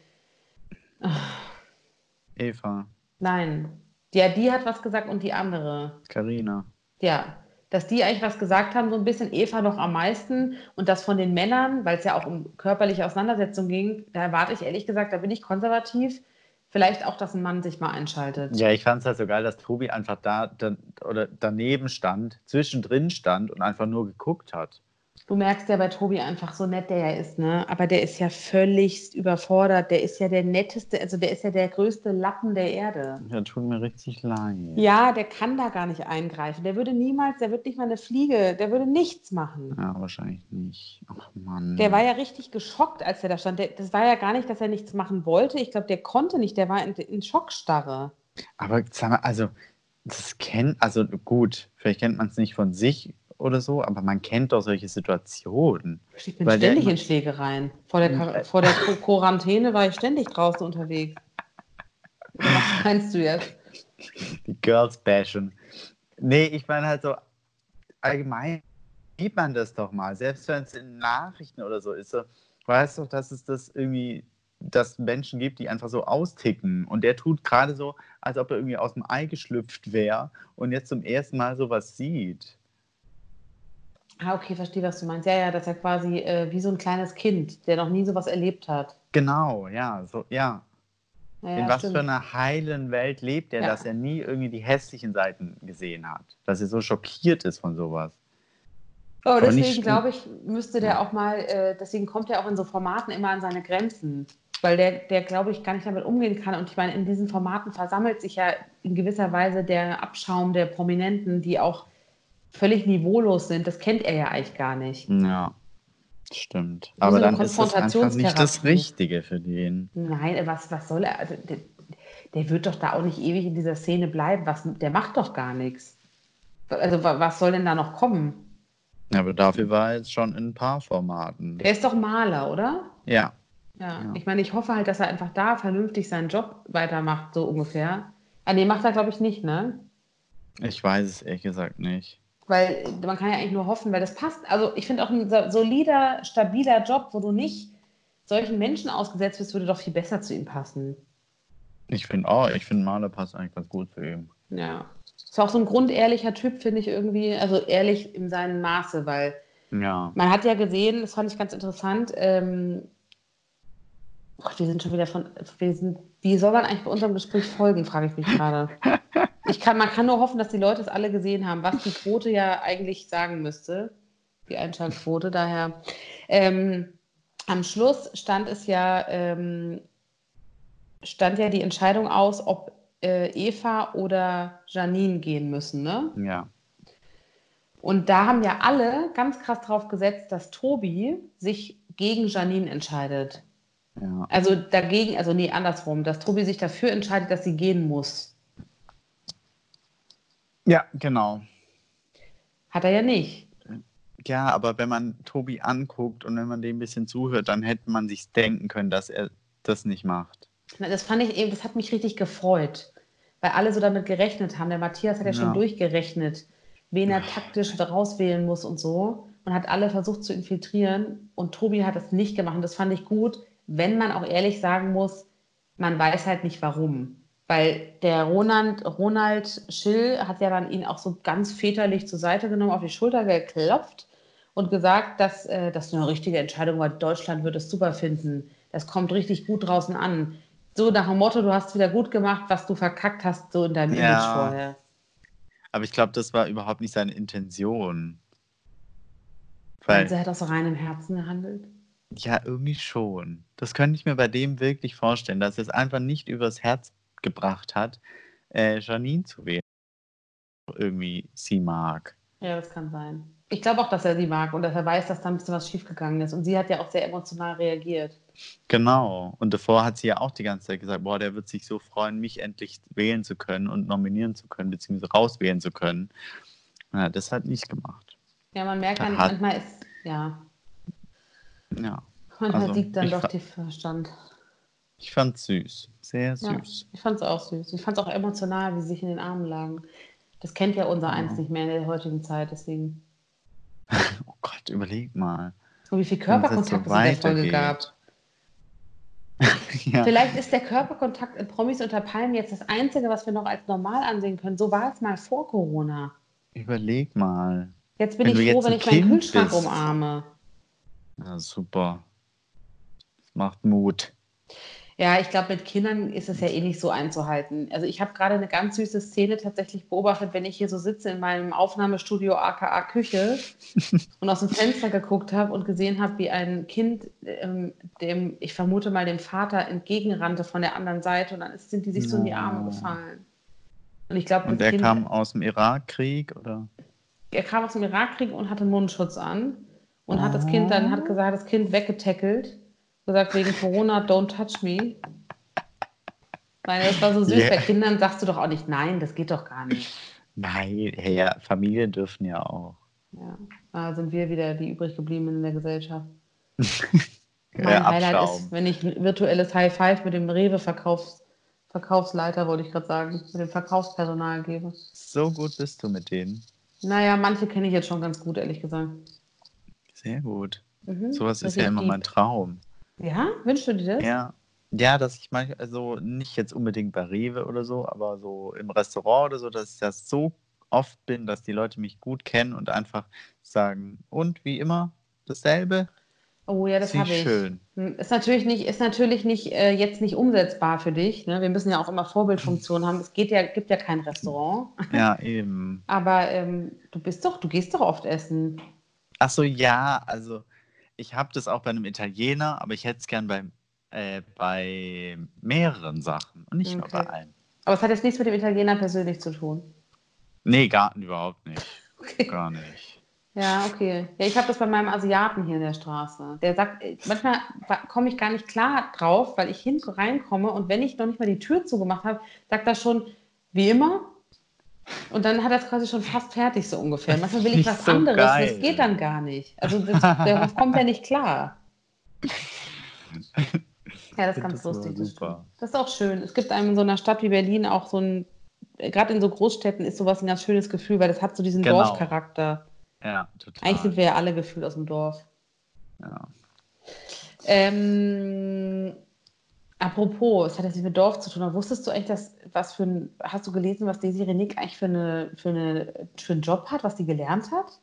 S2: Eva,
S1: Nein. Ja, die hat was gesagt und die andere.
S2: Karina.
S1: Ja, dass die eigentlich was gesagt haben, so ein bisschen Eva noch am meisten und das von den Männern, weil es ja auch um körperliche Auseinandersetzung ging, da erwarte ich ehrlich gesagt, da bin ich konservativ. Vielleicht auch, dass ein Mann sich mal einschaltet.
S2: Ja, ich fand es halt so geil, dass Tobi einfach da, da oder daneben stand, zwischendrin stand und einfach nur geguckt hat.
S1: Du merkst ja bei Tobi einfach so nett, der er ist, ne? Aber der ist ja völlig überfordert. Der ist ja der netteste, also der ist ja der größte Lappen der Erde.
S2: Ja, tut mir richtig leid.
S1: Ja, der kann da gar nicht eingreifen. Der würde niemals, der wird nicht mal eine Fliege, der würde nichts machen.
S2: Ja, wahrscheinlich nicht. Ach Mann.
S1: Der war ja richtig geschockt, als er da stand. Der, das war ja gar nicht, dass er nichts machen wollte. Ich glaube, der konnte nicht. Der war in, in Schockstarre.
S2: Aber sag mal, also, das kennt, also gut, vielleicht kennt man es nicht von sich oder so, aber man kennt doch solche Situationen.
S1: Ich bin ständig in Schlägereien. Vor der, Quar- vor der Qu- Quarantäne war ich ständig draußen unterwegs. Was meinst du jetzt?
S2: Die Girls bashen. Nee, ich meine halt so, allgemein sieht man das doch mal, selbst wenn es in Nachrichten oder so ist. So, weißt doch, dass es das irgendwie dass Menschen gibt, die einfach so austicken. Und der tut gerade so, als ob er irgendwie aus dem Ei geschlüpft wäre und jetzt zum ersten Mal sowas sieht.
S1: Ah, okay, verstehe, was du meinst. Ja, ja, dass er quasi äh, wie so ein kleines Kind, der noch nie sowas erlebt hat.
S2: Genau, ja, so, ja.
S1: Ja, ja,
S2: In was
S1: stimmt.
S2: für einer heilen Welt lebt er,
S1: Ja.
S2: dass er nie irgendwie die hässlichen Seiten gesehen hat. Dass er so schockiert ist von sowas.
S1: Oh, deswegen glaube ich, müsste der auch mal, äh, deswegen kommt er auch in so Formaten immer an seine Grenzen. Weil der, der glaube ich, gar nicht damit umgehen kann. Und ich meine, in diesen Formaten versammelt sich ja in gewisser Weise der Abschaum der Prominenten, die auch völlig niveaulos sind. Das kennt er ja eigentlich gar nicht.
S2: Ja, stimmt. Aber
S1: so
S2: dann ist das einfach nicht das. Richtige für den.
S1: Nein, was, was soll er? Also, der, der wird doch da auch nicht ewig in dieser Szene bleiben. Was, der macht doch gar nichts. Also, wa- was soll denn da noch kommen?
S2: Ja, aber dafür war er jetzt schon in ein paar Formaten.
S1: Der ist doch Maler, oder?
S2: Ja,
S1: Ja,
S2: Ja.
S1: ich meine, ich hoffe halt, dass er einfach da vernünftig seinen Job weitermacht, so ungefähr. Ah, nee, macht er, glaube ich, nicht, ne?
S2: ich weiß es ehrlich gesagt nicht.
S1: Weil äh, man kann ja eigentlich nur hoffen, weil das passt. Also, ich finde auch ein so- solider, stabiler Job, wo du nicht solchen Menschen ausgesetzt bist, würde doch viel besser zu ihm passen.
S2: Ich finde auch, ich finde Maler passt eigentlich ganz gut zu ihm.
S1: Ja. Ist auch so ein grundehrlicher Typ, finde ich irgendwie. Also, ehrlich in seinem Maße, weil
S2: Ja.
S1: Man hat ja gesehen, das fand ich ganz interessant, ähm, Gott, wir sind schon wieder von, wir sind, wie soll man eigentlich bei unserem Gespräch folgen, frage ich mich gerade. Ich kann, man kann nur hoffen, dass die Leute es alle gesehen haben, was die Quote ja eigentlich sagen müsste, die Einschaltquote. Daher, ähm, am Schluss stand es ja, ähm, stand ja die Entscheidung aus, ob äh, Eva oder Janine gehen müssen, ne?
S2: Ja.
S1: Und da haben ja alle ganz krass drauf gesetzt, dass Tobi sich gegen Janine entscheidet.
S2: Ja.
S1: Also dagegen, also nee, andersrum, dass Tobi sich dafür entscheidet, dass sie gehen muss.
S2: Ja, genau.
S1: Hat er ja nicht.
S2: Ja, aber wenn man Tobi anguckt und wenn man dem ein bisschen zuhört, dann hätte man sich denken können, dass er das nicht macht.
S1: Na, Das fand ich eben, das hat mich richtig gefreut, weil alle so damit gerechnet haben. Der Matthias hat ja, schon
S2: Ja.
S1: durchgerechnet, wen er taktisch rauswählen muss und so und hat alle versucht zu infiltrieren und Tobi hat es nicht gemacht und das fand ich gut, wenn man auch ehrlich sagen muss, man weiß halt nicht warum. Weil der Ronald, Ronald Schill hat ja dann ihn auch so ganz väterlich zur Seite genommen, auf die Schulter geklopft und gesagt, dass äh, das eine richtige Entscheidung war. Deutschland wird es super finden. Das kommt richtig gut draußen an. So nach dem Motto, du hast wieder gut gemacht, was du verkackt hast, so in deinem
S2: Ja.
S1: Image vorher.
S2: Aber ich glaube, das war überhaupt nicht seine Intention.
S1: Weil
S2: Weil,
S1: er hat aus reinem Herzen gehandelt.
S2: ja, irgendwie schon. Das könnte ich mir bei dem wirklich vorstellen, dass er es einfach nicht übers Herz gebracht hat, äh, Janine zu wählen. Irgendwie sie mag.
S1: Ja, das kann sein. Ich glaube auch, dass er sie mag und dass er weiß, dass da ein bisschen was schiefgegangen ist. Und sie hat ja auch sehr emotional reagiert.
S2: Genau. Und davor hat sie ja auch die ganze Zeit gesagt, boah, der wird sich so freuen, mich endlich wählen zu können und nominieren zu können, beziehungsweise rauswählen zu können. Ja, das hat nicht gemacht.
S1: Ja, man merkt
S2: Da
S1: dann,
S2: hat-
S1: manchmal ist, ja,
S2: Ja.
S1: manchmal
S2: Also,
S1: siegt dann doch der Verstand.
S2: Ich fand's süß. Sehr
S1: Ja,
S2: süß.
S1: ich fand es auch süß. Ich fand es auch emotional, wie sie sich in den Armen lagen. Das kennt ja unser Eins nicht mehr in der heutigen Zeit, deswegen.
S2: Oh Gott, überleg mal.
S1: Und wie viel
S2: so
S1: Körperkontakt es in der Folge
S2: weitergeht.
S1: gab.
S2: ja.
S1: Vielleicht ist der Körperkontakt in Promis unter Palmen jetzt das Einzige, was wir noch als normal ansehen können. So war es mal vor Corona.
S2: Überleg mal.
S1: Jetzt bin
S2: Wenn
S1: ich froh, wenn ich meinen
S2: Kind
S1: Kühlschrank
S2: bist.
S1: umarme.
S2: Ja, super. Das macht Mut.
S1: Ja, ich glaube, mit Kindern ist es ja eh nicht so einzuhalten. Also ich habe gerade eine ganz süße Szene tatsächlich beobachtet, wenn ich hier so sitze in meinem Aufnahmestudio aka Küche und aus dem Fenster geguckt habe und gesehen habe, wie ein Kind ähm, dem, ich vermute mal, dem Vater entgegenrannte von der anderen Seite und dann sind die sich so in die Arme gefallen. Und ich glaube,
S2: Und
S1: Kind,
S2: kam aus dem Irakkrieg, oder?
S1: er kam aus dem Irakkrieg und hatte Mundschutz an und hat das Kind dann, hat gesagt, das Kind weggetackelt, gesagt, wegen Corona, don't touch me. Weil das war so süß,
S2: Ja.
S1: bei Kindern sagst du doch auch nicht, nein, das geht doch gar nicht.
S2: Nein, hey, ja, Familien dürfen ja auch.
S1: Ja, da sind wir wieder die übrig gebliebenen in der Gesellschaft. Mein
S2: Ja,
S1: Highlight
S2: Abschaum.
S1: ist, wenn ich ein virtuelles High Five mit dem Rewe-Verkaufs Verkaufsleiter, wollte ich gerade sagen, mit dem Verkaufspersonal gebe.
S2: So gut bist du mit denen.
S1: Naja, manche kenne ich jetzt schon ganz gut, ehrlich gesagt.
S2: Sehr gut.
S1: Mhm,
S2: Sowas ist ja immer
S1: deep.
S2: mein Traum.
S1: Ja, wünschst du dir das?
S2: Ja, Ja, dass ich manchmal, also nicht jetzt unbedingt bei Rewe oder so, aber so im Restaurant oder so, dass ich das so oft bin, dass die Leute mich gut kennen und einfach sagen, und wie immer, dasselbe.
S1: Oh ja, das habe
S2: ich
S1: ich.
S2: schön.
S1: Hm, Ist natürlich nicht, ist natürlich nicht äh, jetzt nicht umsetzbar für dich. Ne? Wir müssen ja auch immer Vorbildfunktion haben. Es geht ja, gibt ja kein Restaurant.
S2: Ja, eben.
S1: Aber ähm, du bist doch, du gehst doch oft essen.
S2: Ach so, ja, also ich habe das auch bei einem Italiener, aber ich hätte es gern bei, äh, bei mehreren Sachen und nicht nur
S1: Okay.
S2: bei einem.
S1: Aber es hat jetzt nichts mit dem Italiener persönlich zu tun.
S2: Nee, gar überhaupt nicht.
S1: Okay.
S2: Gar nicht.
S1: Ja, okay. Ja, ich habe das bei meinem Asiaten hier in der Straße. Der sagt, äh, manchmal komme ich gar nicht klar drauf, weil ich hin reinkomme und wenn ich noch nicht mal die Tür zugemacht habe, sagt er schon, wie immer. Und dann hat er es quasi schon fast fertig, so ungefähr. Manchmal will ich was
S2: so
S1: anderes,
S2: geil.
S1: das geht dann gar nicht. Also das, darauf kommt er nicht klar. Ja, das ist ganz
S2: das
S1: lustig. Das,
S2: super.
S1: das ist auch schön. Es gibt einem in so einer Stadt wie Berlin auch so ein, gerade in so Großstädten ist sowas ein ganz schönes Gefühl, weil das hat so diesen
S2: Genau.
S1: Dorfcharakter.
S2: Ja, total.
S1: Eigentlich sind wir ja alle gefühlt aus dem Dorf.
S2: ja.
S1: Ähm, apropos, es hat jetzt nicht mit Dorf zu tun, aber wusstest du eigentlich, dass, was für ein, hast du gelesen, was Daisy Renick eigentlich für, eine, für, eine, für einen Job hat, was die gelernt hat?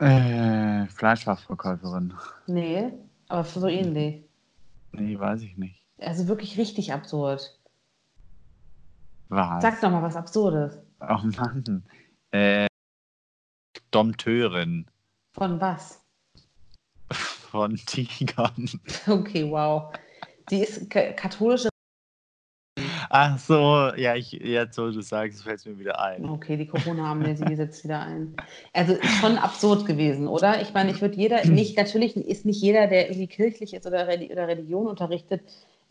S2: Äh, Fleischfachverkäuferin.
S1: Nee, aber so ähnlich.
S2: Nee, weiß ich nicht.
S1: Also wirklich richtig absurd.
S2: Was?
S1: Sag doch mal was Absurdes.
S2: Oh Mann. Äh, Dompteurin
S1: Von was?
S2: von Tigern.
S1: Okay, wow. Die ist ka- katholische.
S2: Ach so, ja, ich, jetzt, wo du sagst, fällt es mir wieder ein.
S1: Okay, die Corona-Amnesie setzt wieder ein. Also ist schon absurd gewesen, oder? Ich meine, ich würde jeder, nicht, natürlich ist nicht jeder, der irgendwie kirchlich ist oder Religion unterrichtet,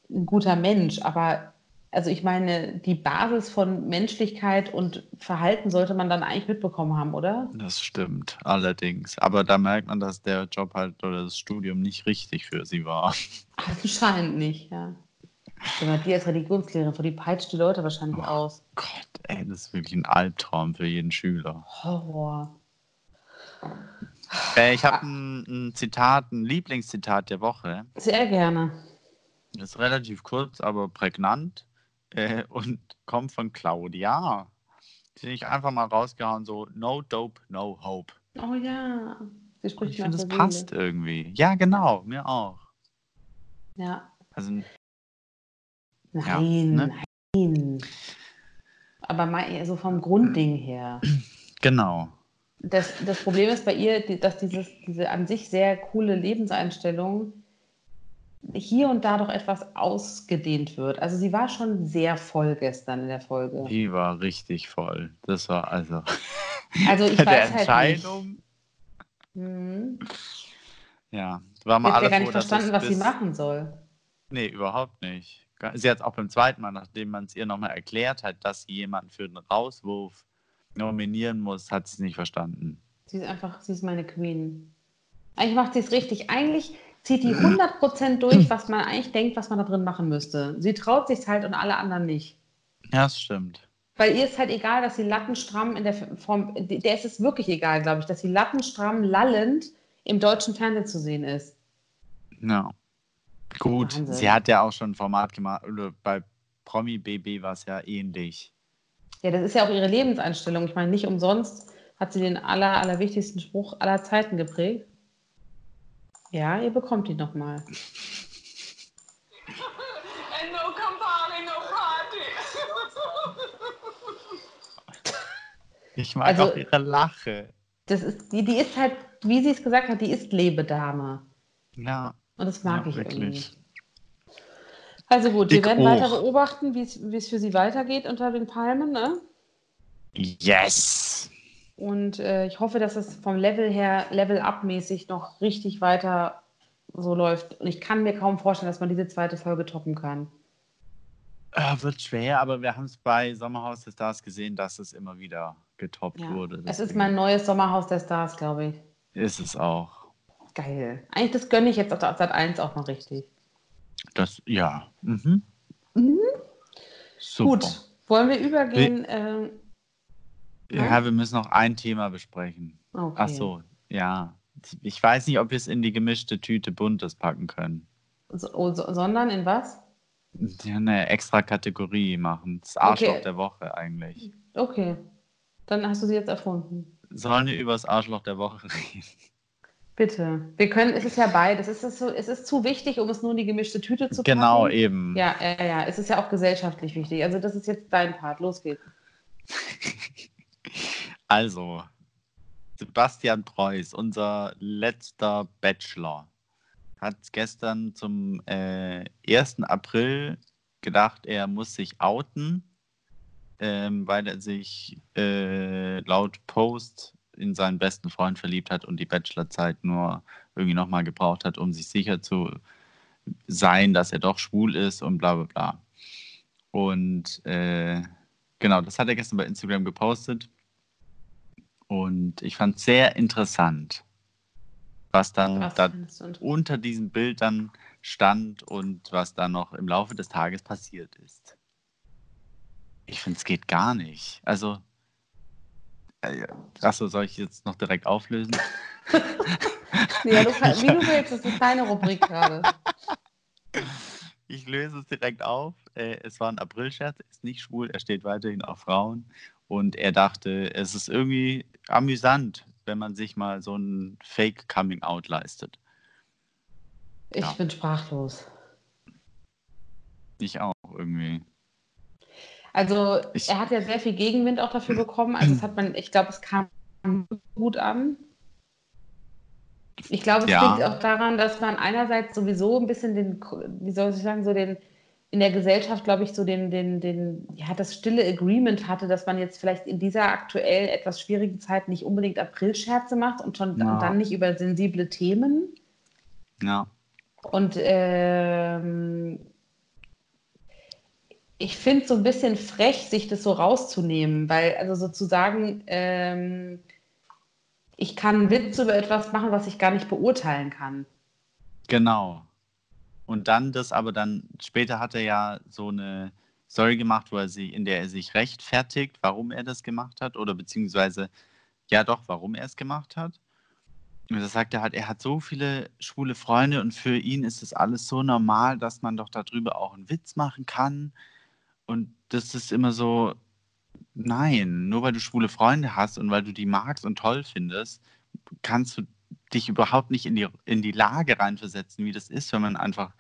S1: ein guter Mensch, aber also ich meine, die Basis von Menschlichkeit und Verhalten sollte man dann eigentlich mitbekommen haben, oder?
S2: Das stimmt, allerdings. Aber da merkt man, dass der Job halt oder das Studium nicht richtig für sie war.
S1: Anscheinend nicht, ja. Wenn man die als Religionslehrerin, vor die peitscht die Leute wahrscheinlich aus.
S2: Gott, ey, das ist wirklich ein Albtraum für jeden Schüler.
S1: Horror.
S2: Äh, ich habe ein, ein Zitat, ein Lieblingszitat der Woche.
S1: Sehr gerne.
S2: Das ist relativ kurz, aber prägnant äh, und kommt von Claudia. Die ich einfach mal rausgehauen, so No Dope, No Hope.
S1: Oh ja.
S2: Ich finde, das passt
S1: Seele.
S2: irgendwie. Ja, genau, mir auch.
S1: Ja.
S2: Also,
S1: Nein,
S2: ne?
S1: nein. Aber mal so vom Grundding her.
S2: genau.
S1: Das, das Problem ist bei ihr, dass dieses, diese an sich sehr coole Lebenseinstellung hier und da doch etwas ausgedehnt wird. Also sie war schon sehr voll gestern in der Folge.
S2: Die war richtig voll. Das war also
S1: Also ich
S2: der
S1: weiß halt.
S2: Entscheidung.
S1: Hm.
S2: Ja, war
S1: Ich
S2: mal
S1: habe ja
S2: alle
S1: gar nicht verstanden, was sie machen soll.
S2: Nee, überhaupt nicht. Sie hat es auch beim zweiten Mal, nachdem man es ihr nochmal erklärt hat, dass sie jemanden für den Rauswurf nominieren muss, hat sie es nicht verstanden.
S1: Sie ist einfach, sie ist meine Queen. Eigentlich macht sie es richtig. Eigentlich zieht die 100% durch, was man eigentlich denkt, was man da drin machen müsste. Sie traut sich halt und alle anderen nicht.
S2: Ja, das stimmt.
S1: Weil ihr ist halt egal, dass sie lattenstramm in der Form, der ist es wirklich egal, glaube ich, dass sie lattenstramm lallend im deutschen Fernsehen zu sehen ist.
S2: Ja. Gut,
S1: Wahnsinn.
S2: sie hat ja auch schon ein Format gemacht, bei Promi BB war es ja ähnlich.
S1: Ja, das ist ja auch ihre Lebenseinstellung. Ich meine, nicht umsonst hat sie den aller, allerwichtigsten Spruch aller Zeiten geprägt. Ja, ihr bekommt ihn nochmal.
S3: And no Campari, no party.
S2: Ich mag
S1: Also-
S2: auch ihre Lache.
S1: Das ist, die, die ist halt, wie sie es gesagt hat, die ist Lebedame.
S2: Ja,
S1: Und das mag
S2: ja,
S1: ich irgendwie.
S2: wirklich.
S1: Also gut,
S2: Dick
S1: wir werden
S2: hoch.
S1: weiter beobachten, wie es wie es für sie weitergeht unter den Palmen. Ne?
S2: Yes!
S1: Und äh, ich hoffe, dass es vom Level her, Level-up-mäßig noch richtig weiter so läuft. Und ich kann mir kaum vorstellen, dass man diese zweite Folge toppen kann.
S2: Äh, wird schwer, aber wir haben es bei Sommerhaus der Stars gesehen, dass es immer wieder getoppt
S1: Ja.
S2: wurde.
S1: Es ist
S2: Deswegen
S1: mein neues Sommerhaus der Stars, glaube ich.
S2: Ist es auch.
S1: Geil. Eigentlich, das gönne ich jetzt auf Sat 1 auch mal richtig.
S2: Das, ja. Mhm.
S1: Mhm.
S2: Super.
S1: Gut, wollen wir übergehen? ähm,
S2: Ja, wir müssen noch ein Thema besprechen.
S1: okay.
S2: Ach so, ja. Ich weiß nicht, ob wir es in die gemischte Tüte Buntes packen können.
S1: So, oh, so, sondern in was?
S2: Eine extra Kategorie machen. Das Arschloch
S1: Okay.
S2: der Woche eigentlich.
S1: Okay. Dann hast du sie jetzt erfunden.
S2: Sollen wir über das Arschloch der Woche reden?
S1: Bitte. Wir können, es ist ja beides. Es ist, so, es ist zu wichtig, um es nur in die gemischte Tüte zu packen.
S2: Genau, eben.
S1: Ja, ja, ja. Es ist ja auch gesellschaftlich wichtig. Also, das ist jetzt dein Part. Los geht's.
S2: Also, Sebastian Preuß, unser letzter Bachelor, hat gestern zum äh, 1. April gedacht, er muss sich outen, ähm, weil er sich äh, laut Post in seinen besten Freund verliebt hat und die Bachelorzeit nur irgendwie nochmal gebraucht hat, um sich sicher zu sein, dass er doch schwul ist und bla bla bla. Und äh, genau, das hat er gestern bei Instagram gepostet. Und ich fand es sehr interessant, was dann
S1: Was
S2: da unter diesem Bild dann stand und was dann noch im Laufe des Tages passiert ist. Ich finde, es geht gar nicht. Also, äh, achso, soll ich jetzt noch direkt auflösen?
S1: Ja, du, wie du willst, das ist deine Rubrik gerade.
S2: Ich löse es direkt auf. Äh, es war ein Aprilscherz, er ist nicht schwul, er steht weiterhin auf Frauen. Und er dachte, es ist irgendwie amüsant, wenn man sich mal so ein Fake-Coming-out leistet.
S1: Ich
S2: Ja.
S1: bin sprachlos.
S2: Ich auch irgendwie.
S1: Also,
S2: Ich-
S1: er hat ja sehr viel Gegenwind auch dafür bekommen. Also, es hat man, ich glaube, es kam gut an. Ich glaube, es
S2: Ja.
S1: liegt auch daran, dass man einerseits sowieso ein bisschen den, wie soll ich sagen, so den, in der Gesellschaft, glaube ich, so den, den, den, ja, das stille Agreement hatte, dass man jetzt vielleicht in dieser aktuell etwas schwierigen Zeit nicht unbedingt Aprilscherze macht und schon
S2: Ja.
S1: und dann nicht über sensible Themen.
S2: Ja.
S1: Und ähm, ich finde es so ein bisschen frech, sich das so rauszunehmen, weil also sozusagen ähm, ich kann einen Witz über etwas machen, was ich gar nicht beurteilen kann.
S2: Genau. Und dann das aber dann, später hat er ja so eine Story gemacht, wo er sie, in der er sich rechtfertigt, warum er das gemacht hat, oder beziehungsweise, ja doch, warum er es gemacht hat. Und da sagt er halt, er hat so viele schwule Freunde und für ihn ist es alles so normal, dass man doch darüber auch einen Witz machen kann. Und das ist immer so, nein, nur weil du schwule Freunde hast und weil du die magst und toll findest, kannst du dich überhaupt nicht in die, in die Lage reinversetzen, wie das ist, wenn man einfach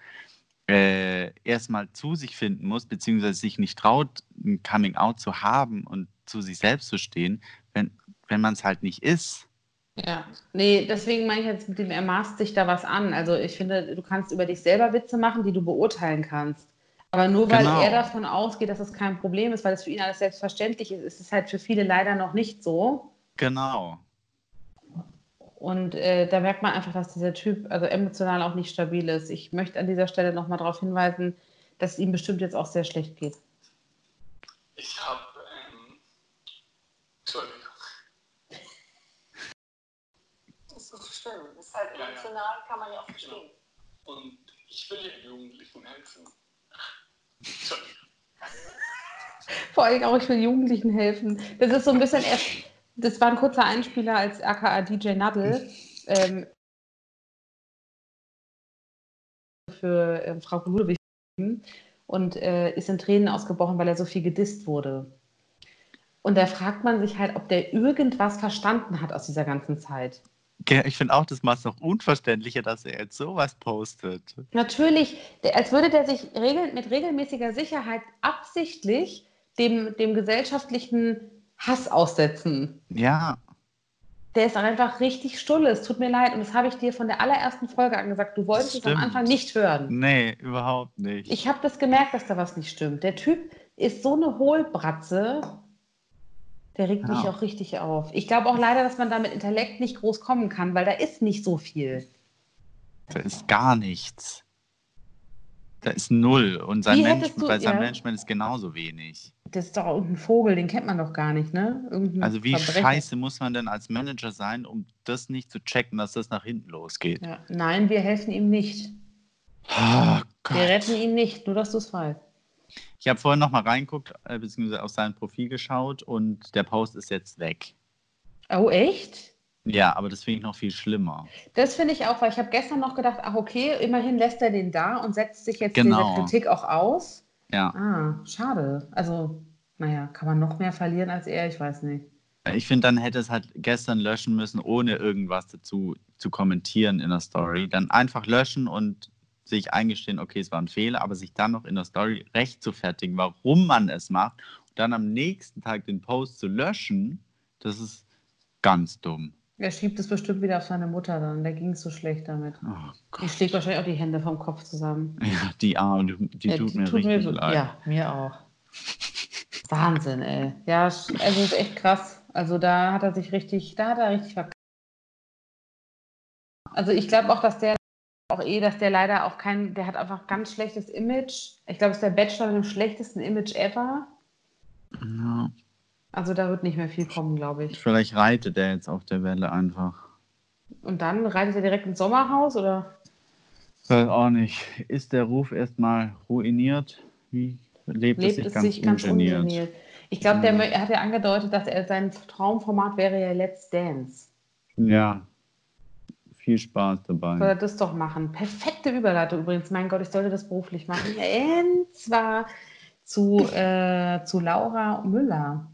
S2: äh, erstmal zu sich finden muss, beziehungsweise sich nicht traut, ein Coming Out zu haben und zu sich selbst zu stehen, wenn, wenn man es halt nicht ist.
S1: Ja, nee, deswegen meine ich jetzt mit dem, er maßt sich da was an. Also ich finde, du kannst über dich selber Witze machen, die du beurteilen kannst. Aber nur weil
S2: Genau.
S1: er davon ausgeht, dass es kein Problem ist, weil es für ihn alles selbstverständlich ist, ist es halt für viele leider noch nicht so.
S2: Genau.
S1: Und äh, da merkt man einfach, dass dieser Typ also emotional auch nicht stabil ist. Ich möchte an dieser Stelle nochmal darauf hinweisen, dass es ihm bestimmt jetzt auch sehr schlecht geht.
S4: Ich habe, ähm, Entschuldigung.
S5: Das ist schlimm. Das ist halt
S4: Ja, ja.
S5: emotional, kann man ja auch verstehen.
S4: Und ich will den Jugendlichen helfen.
S1: Vor allem auch, ich will Jugendlichen helfen. Das ist so ein bisschen erst, das war ein kurzer Einspieler als aka DJ Nadel ähm, für äh, Frau Ludwig und äh, ist in Tränen ausgebrochen, weil er so viel gedisst wurde. Und da fragt man sich halt, ob der irgendwas verstanden hat aus dieser ganzen Zeit.
S2: Ich finde auch, das macht es noch unverständlicher, dass er jetzt sowas postet.
S1: Natürlich, als würde der sich regel, mit regelmäßiger Sicherheit absichtlich dem, dem gesellschaftlichen Hass aussetzen.
S2: Ja,
S1: Der ist einfach richtig stulle. Es tut mir leid. Und das habe ich dir von der allerersten Folge an gesagt. Du wolltest es am. Anfang nicht hören.
S2: nee, überhaupt nicht.
S1: Ich habe das gemerkt, dass da was nicht stimmt. Der Typ ist so eine Hohlbratze. Der regt mich
S2: Ja.
S1: auch richtig auf. Ich glaube auch leider, dass man da mit Intellekt nicht groß kommen kann, weil da ist nicht so viel.
S2: Da ist gar nichts. Da ist null. Und sein
S1: hättest du-
S2: bei seinem
S1: ja.
S2: Management ist genauso wenig.
S1: Das ist doch irgendein Vogel, den kennt man doch gar nicht, ne? Irgendein
S2: Also wie
S1: Verbrecher.
S2: scheiße muss man denn als Manager sein, um das nicht zu checken, dass das nach hinten losgeht?
S1: Ja. Nein, wir helfen ihm nicht.
S2: Oh
S1: Wir retten ihn nicht, nur dass du es weißt.
S2: Ich habe vorhin noch mal reinguckt, äh, beziehungsweise auf sein Profil geschaut und der Post ist jetzt weg.
S1: Oh, echt?
S2: Ja, aber das finde ich noch viel schlimmer.
S1: Das finde ich auch, weil ich habe gestern noch gedacht, ach okay, immerhin lässt er den da und setzt sich jetzt
S2: Genau.
S1: dieser Kritik auch aus.
S2: Ja.
S1: Ah, schade. Also, naja, kann man noch mehr verlieren als er? Ich weiß nicht.
S2: Ich finde, dann hätte es halt gestern löschen müssen, ohne irgendwas dazu zu kommentieren in der Story. Dann einfach löschen und sich eingestehen, okay, es war ein Fehler, aber sich dann noch in der Story recht zu fertigen, warum man es macht und dann am nächsten Tag den Post zu löschen, das ist ganz dumm.
S1: Er schiebt es bestimmt wieder auf seine Mutter dann. Der ging es so schlecht damit.
S2: Oh
S1: Die schlägt wahrscheinlich auch die Hände vom Kopf zusammen.
S2: Ja, die Arme, die, die
S1: Ja,
S2: tut mir richtig
S1: so-
S2: leid.
S1: Ja, mir auch. Wahnsinn, ey. Ja, es- also ist echt krass. Also da hat er sich richtig, da hat er richtig verkackt. Also ich glaube auch, dass der auch eh, dass der leider auch kein, der hat einfach ganz schlechtes Image. Ich glaube, es ist der Bachelor mit dem schlechtesten Image ever.
S2: Ja.
S1: Also da wird nicht mehr viel kommen, glaube ich.
S2: Vielleicht reitet er jetzt auf der Welle einfach.
S1: Und dann reitet er direkt ins Sommerhaus oder?
S2: Weiß auch nicht. Ist der Ruf erstmal ruiniert? Wie lebt,
S1: lebt
S2: es sich ganz ungeniert?
S1: ungeniert. Ich glaube, der
S2: Ja.
S1: mö- er hat ja angedeutet, dass er sein Traumformat wäre ja Let's Dance.
S2: Ja. Viel Spaß
S1: Soll
S2: dabei.
S1: er das doch machen? Perfekte Überleitung übrigens. Mein Gott, ich sollte das beruflich machen. Und zwar zu, äh, zu Laura Müller.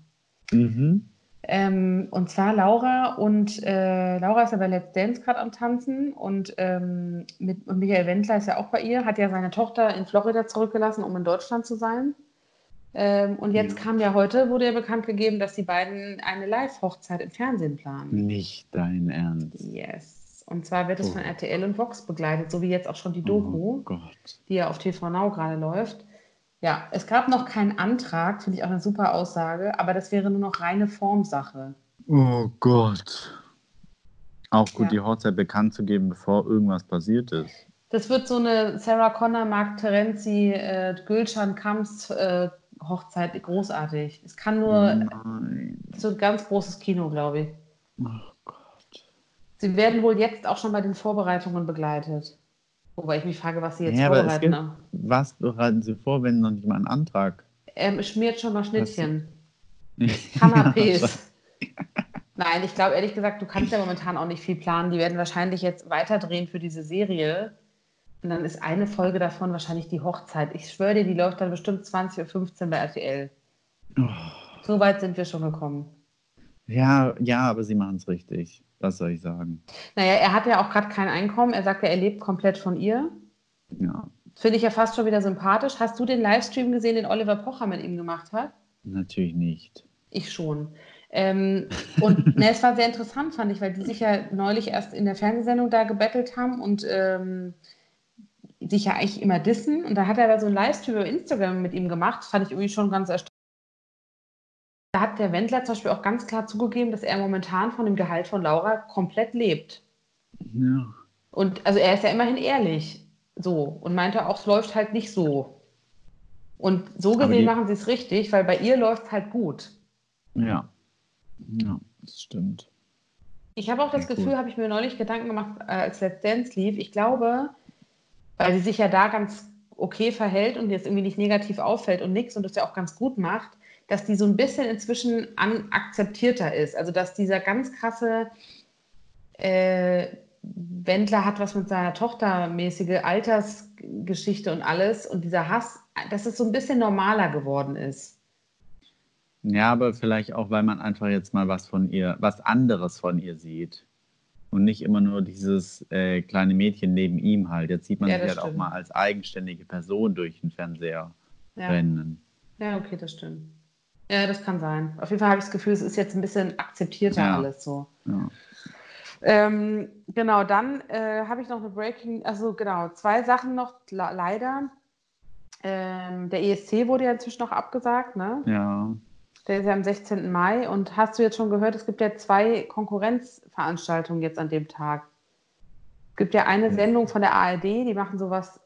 S2: Mhm.
S1: Ähm, und zwar Laura und äh, Laura ist ja bei Let's Dance gerade am Tanzen und, ähm, mit, und Michael Wendler ist ja auch bei ihr, hat ja seine Tochter in Florida zurückgelassen, um in Deutschland zu sein. Ähm, und jetzt
S2: Ja.
S1: kam ja heute, wurde ja bekannt gegeben, dass die beiden eine Live-Hochzeit im Fernsehen planen.
S2: Nicht dein Ernst.
S1: Yes. Und zwar wird es
S2: Oh.
S1: von RTL und Vox begleitet, so wie jetzt auch schon die Doku,
S2: Oh
S1: die ja auf TV Now gerade läuft. Ja, es gab noch keinen Antrag, finde ich auch eine super Aussage, aber das wäre nur noch reine Formsache.
S2: Oh Gott. Auch gut,
S1: Ja.
S2: die Hochzeit bekannt zu geben, bevor irgendwas passiert ist.
S1: Das wird so eine Sarah Connor, Mark Terenzi, äh, Gülcan Kams äh, Hochzeit, großartig. Es kann nur
S2: Nein.
S1: so ein ganz großes Kino, glaube ich.
S2: Oh Gott.
S1: Sie werden wohl jetzt auch schon bei den Vorbereitungen begleitet. Wobei ich mich frage, was sie jetzt
S2: Ja,
S1: vorbereiten.
S2: gibt,
S1: ne?
S2: was bereiten Sie vor, wenn noch nicht mal ein Antrag?
S1: Ähm, schmiert schon mal Schnittchen. Canapés. Nein, ich glaube ehrlich gesagt, du kannst ja momentan auch nicht viel planen. Die werden wahrscheinlich jetzt weiterdrehen für diese Serie. Und dann ist eine Folge davon wahrscheinlich die Hochzeit. Ich schwöre dir, die läuft dann bestimmt 20.15 Uhr bei RTL.
S2: Oh.
S1: So weit sind wir schon gekommen.
S2: ja, ja, aber Sie machen es richtig. Was soll ich sagen?
S1: Naja, er hat ja auch gerade kein Einkommen. Er sagt ja, er lebt komplett von ihr.
S2: Ja,
S1: Finde ich ja fast schon wieder sympathisch. Hast du den Livestream gesehen, den Oliver Pocher mit ihm gemacht hat?
S2: natürlich nicht.
S1: Ich schon. Ähm, und ne, es war sehr interessant, fand ich, weil die sich ja neulich erst in der Fernsehsendung da gebettelt haben und ähm, sich ja eigentlich immer dissen. Und da hat er aber so einen Livestream über Instagram mit ihm gemacht. Das fand ich irgendwie schon ganz erstaunlich. Da hat der Wendler zum Beispiel auch ganz klar zugegeben, dass er momentan von dem Gehalt von Laura komplett lebt.
S2: Ja.
S1: Und also er ist ja immerhin ehrlich. So. Und meinte auch, es läuft halt nicht so. Und so gesehen machen sie es richtig, weil bei ihr läuft es halt gut.
S2: Ja. Ja, das stimmt.
S1: Ich habe auch das
S2: Ja.
S1: Gefühl, habe ich mir neulich Gedanken gemacht, äh, als Let's Dance lief. Ich glaube, weil sie sich ja da ganz okay verhält und jetzt irgendwie nicht negativ auffällt und nichts und das ja auch ganz gut macht, dass die so ein bisschen inzwischen an, akzeptierter ist. Also dass dieser ganz krasse äh, Wendler hat was mit seiner Tochter mäßige Altersgeschichte und alles und dieser Hass, dass es so ein bisschen normaler geworden ist.
S2: Ja, aber vielleicht auch, weil man einfach jetzt mal was von ihr, was anderes von ihr sieht. Und nicht immer nur dieses äh, kleine Mädchen neben ihm halt. Jetzt sieht man
S1: Ja,
S2: sich
S1: das
S2: halt auch
S1: stimmt.
S2: mal als eigenständige Person durch den Fernseher
S1: Ja.
S2: rennen.
S1: Ja, okay, das stimmt. Ja, das kann sein. Auf jeden Fall habe ich das Gefühl, es ist jetzt ein bisschen akzeptierter
S2: Ja.
S1: alles so.
S2: Ja.
S1: Ähm, genau, dann äh, habe ich noch eine Breaking, also genau, zwei Sachen noch, le- leider. Ähm, der ESC wurde ja inzwischen noch abgesagt, ne?
S2: ja.
S1: Der ist ja am 16. Mai. Und hast du jetzt schon gehört, es gibt ja zwei Konkurrenzveranstaltungen jetzt an dem Tag. Es gibt ja eine. Sendung von der ARD, die machen sowas,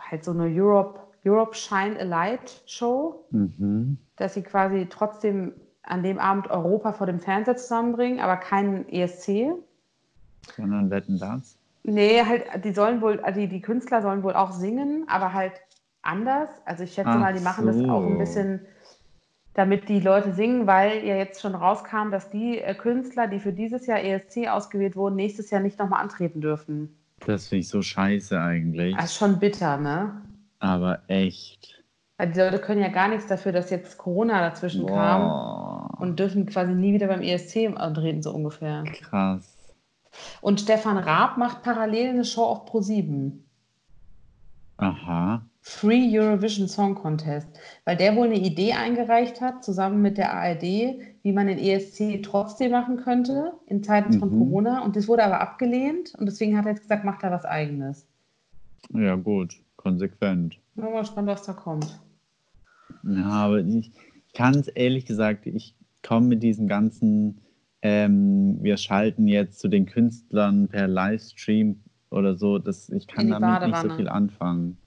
S1: halt so eine Europe, Europe Shine a Light Show
S2: Mhm.
S1: dass sie quasi trotzdem an dem Abend Europa vor dem Fernseher zusammenbringen, aber keinen ESC.
S2: Sondern wetten das?
S1: Nee, halt, die sollen wohl, also die, die Künstler sollen wohl auch singen, aber halt anders. Also ich schätze
S2: Ach
S1: mal, die machen das auch ein
S2: so.
S1: bisschen damit die Leute singen, weil ja jetzt schon rauskam, dass die äh, Künstler, die für dieses Jahr ESC ausgewählt wurden, nächstes Jahr nicht nochmal antreten dürfen.
S2: Das finde ich so scheiße eigentlich.
S1: Das ist schon bitter, ne?
S2: Aber echt.
S1: Weil die Leute können ja gar nichts dafür, dass jetzt Corona dazwischen kam
S2: Boah,
S1: und dürfen quasi nie wieder beim ESC antreten, so ungefähr.
S2: krass.
S1: Und Stefan Raab macht parallel eine Show auf Pro7.
S2: Aha.
S1: Free Eurovision Song Contest, weil der wohl eine Idee eingereicht hat, zusammen mit der ARD, wie man den ESC trotzdem machen könnte in Zeiten von
S2: Mhm.
S1: Corona. Und das wurde aber abgelehnt und deswegen hat er jetzt gesagt, macht er was Eigenes.
S2: Ja, gut. Konsequent.
S1: Bin mal gespannt, was da kommt.
S2: Ja, aber ich kann es ehrlich gesagt, ich komme mit diesem ganzen, ähm, wir schalten jetzt zu den Künstlern per Livestream oder so, das, ich kann damit nicht so
S1: Badewanne.
S2: viel anfangen.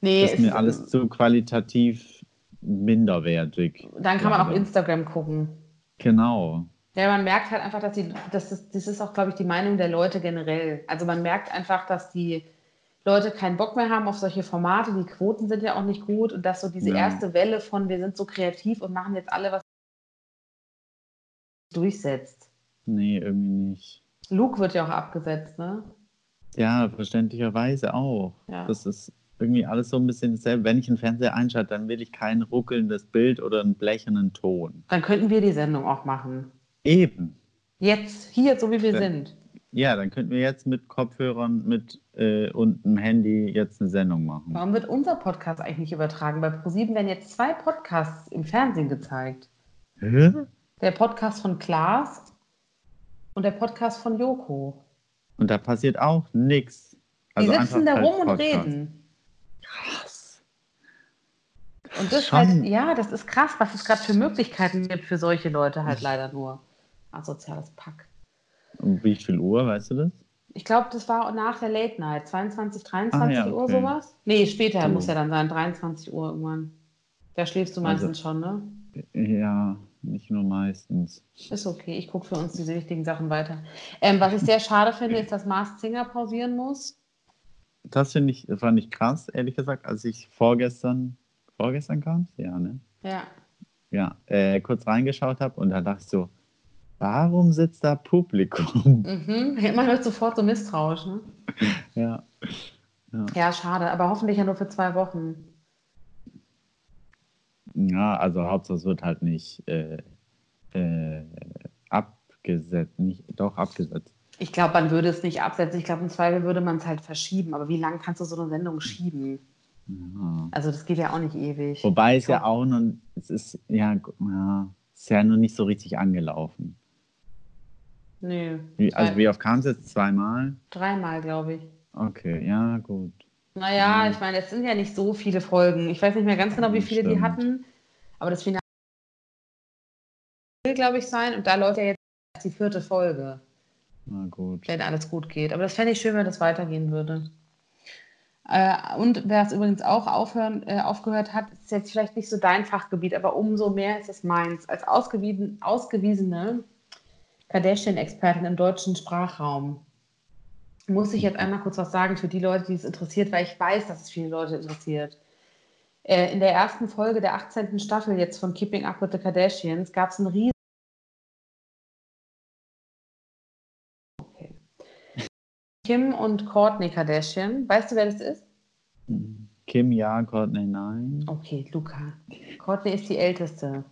S1: Nee,
S2: Das ist mir alles zu qualitativ minderwertig.
S1: dann kann man auch. Instagram gucken.
S2: Genau.
S1: Ja, man merkt halt einfach, dass die, das ist, das ist auch, glaube ich, die Meinung der Leute generell. Also man merkt einfach, dass die Leute keinen Bock mehr haben auf solche Formate. Die Quoten sind ja auch nicht gut und dass so diese
S2: Ja.
S1: erste Welle von wir sind so kreativ und machen jetzt alle was durchsetzt.
S2: Nee, irgendwie nicht.
S1: Luke wird ja auch abgesetzt, ne?
S2: Ja, verständlicherweise auch.
S1: Ja.
S2: Das ist irgendwie alles so ein bisschen dasselbe. Wenn ich einen Fernseher einschalte, dann will ich kein ruckelndes Bild oder einen blechernen Ton.
S1: Dann könnten wir die Sendung auch machen.
S2: Eben.
S1: Jetzt, hier, so wie wir
S2: Ja.
S1: sind.
S2: Ja, dann könnten wir jetzt mit Kopfhörern mit, äh, und einem Handy jetzt eine Sendung machen.
S1: Warum wird unser Podcast eigentlich nicht übertragen? Bei ProSieben werden jetzt zwei Podcasts im Fernsehen gezeigt.
S2: Hä?
S1: Der Podcast von Klaas und der Podcast von Joko.
S2: Und da passiert auch nichts.
S1: Die sitzen
S2: Also
S1: da rum und reden.
S2: Krass.
S1: Und das
S2: Schon.
S1: halt, ja, das ist krass, was es gerade für Möglichkeiten gibt für solche Leute halt leider nur. Asoziales Pack.
S2: Um wie viel Uhr, weißt du das?
S1: Ich glaube, das war nach der Late Night, 22, 23
S2: Ah, ja,
S1: Uhr
S2: okay.
S1: sowas. Nee, später
S2: So.
S1: muss ja dann sein, 23 Uhr irgendwann. Da schläfst du
S2: Also-
S1: meistens schon, ne?
S2: Ja, nicht nur meistens.
S1: Ist okay, ich gucke für uns diese wichtigen Sachen weiter. Ähm, was ich sehr schade finde, ist, dass Mars Singer pausieren muss.
S2: Das finde ich, fand ich krass, ehrlich gesagt, als ich vorgestern, vorgestern kam Ja, ne?
S1: Ja.
S2: Ja, äh, kurz reingeschaut habe und da dachte ich so, warum sitzt da Publikum?
S1: Mhm. Man wird sofort so misstrauisch, ne?
S2: ja.
S1: Ja, schade, aber hoffentlich ja nur für zwei Wochen.
S2: Ja, also Hauptsache es wird halt nicht äh, äh, abgesetzt, nicht, doch abgesetzt.
S1: Ich glaube, man würde es nicht absetzen. Ich glaube, im Zweifel würde man es halt verschieben. Aber wie lange kannst du so eine Sendung schieben?
S2: Ja.
S1: Also das geht ja auch nicht ewig.
S2: Wobei es ja auch noch, es ist ja, ja, ist ja noch nicht so richtig angelaufen.
S1: Nö.
S2: Wie, also wie oft kam es jetzt? Zweimal?
S1: Dreimal, glaube ich.
S2: Okay, ja, gut.
S1: Naja,
S2: Mhm.
S1: ich meine, es sind ja nicht so viele Folgen. Ich weiß nicht mehr ganz genau, wie viele die
S2: stimmt.
S1: hatten. Aber das Finale will, glaube ich, sein. Und da läuft ja jetzt die vierte Folge,
S2: Na gut.
S1: wenn alles gut geht. Aber das fände ich schön, wenn das weitergehen würde. Äh, und wer es übrigens auch aufhören, äh, aufgehört hat, ist jetzt vielleicht nicht so dein Fachgebiet, aber umso mehr ist es meins. Als ausgewiesen, ausgewiesene Kardashian-Expertin im deutschen Sprachraum muss ich jetzt einmal kurz was sagen für die Leute, die es interessiert, weil ich weiß, dass es viele Leute interessiert. Äh, in der ersten Folge der 18. Staffel jetzt von Keeping Up with the Kardashians gab es einen riesen okay. Kim und Kourtney Kardashian. Weißt du, wer das ist?
S2: Kim, ja, Courtney, nein.
S1: Okay, Luca. Courtney ist die älteste.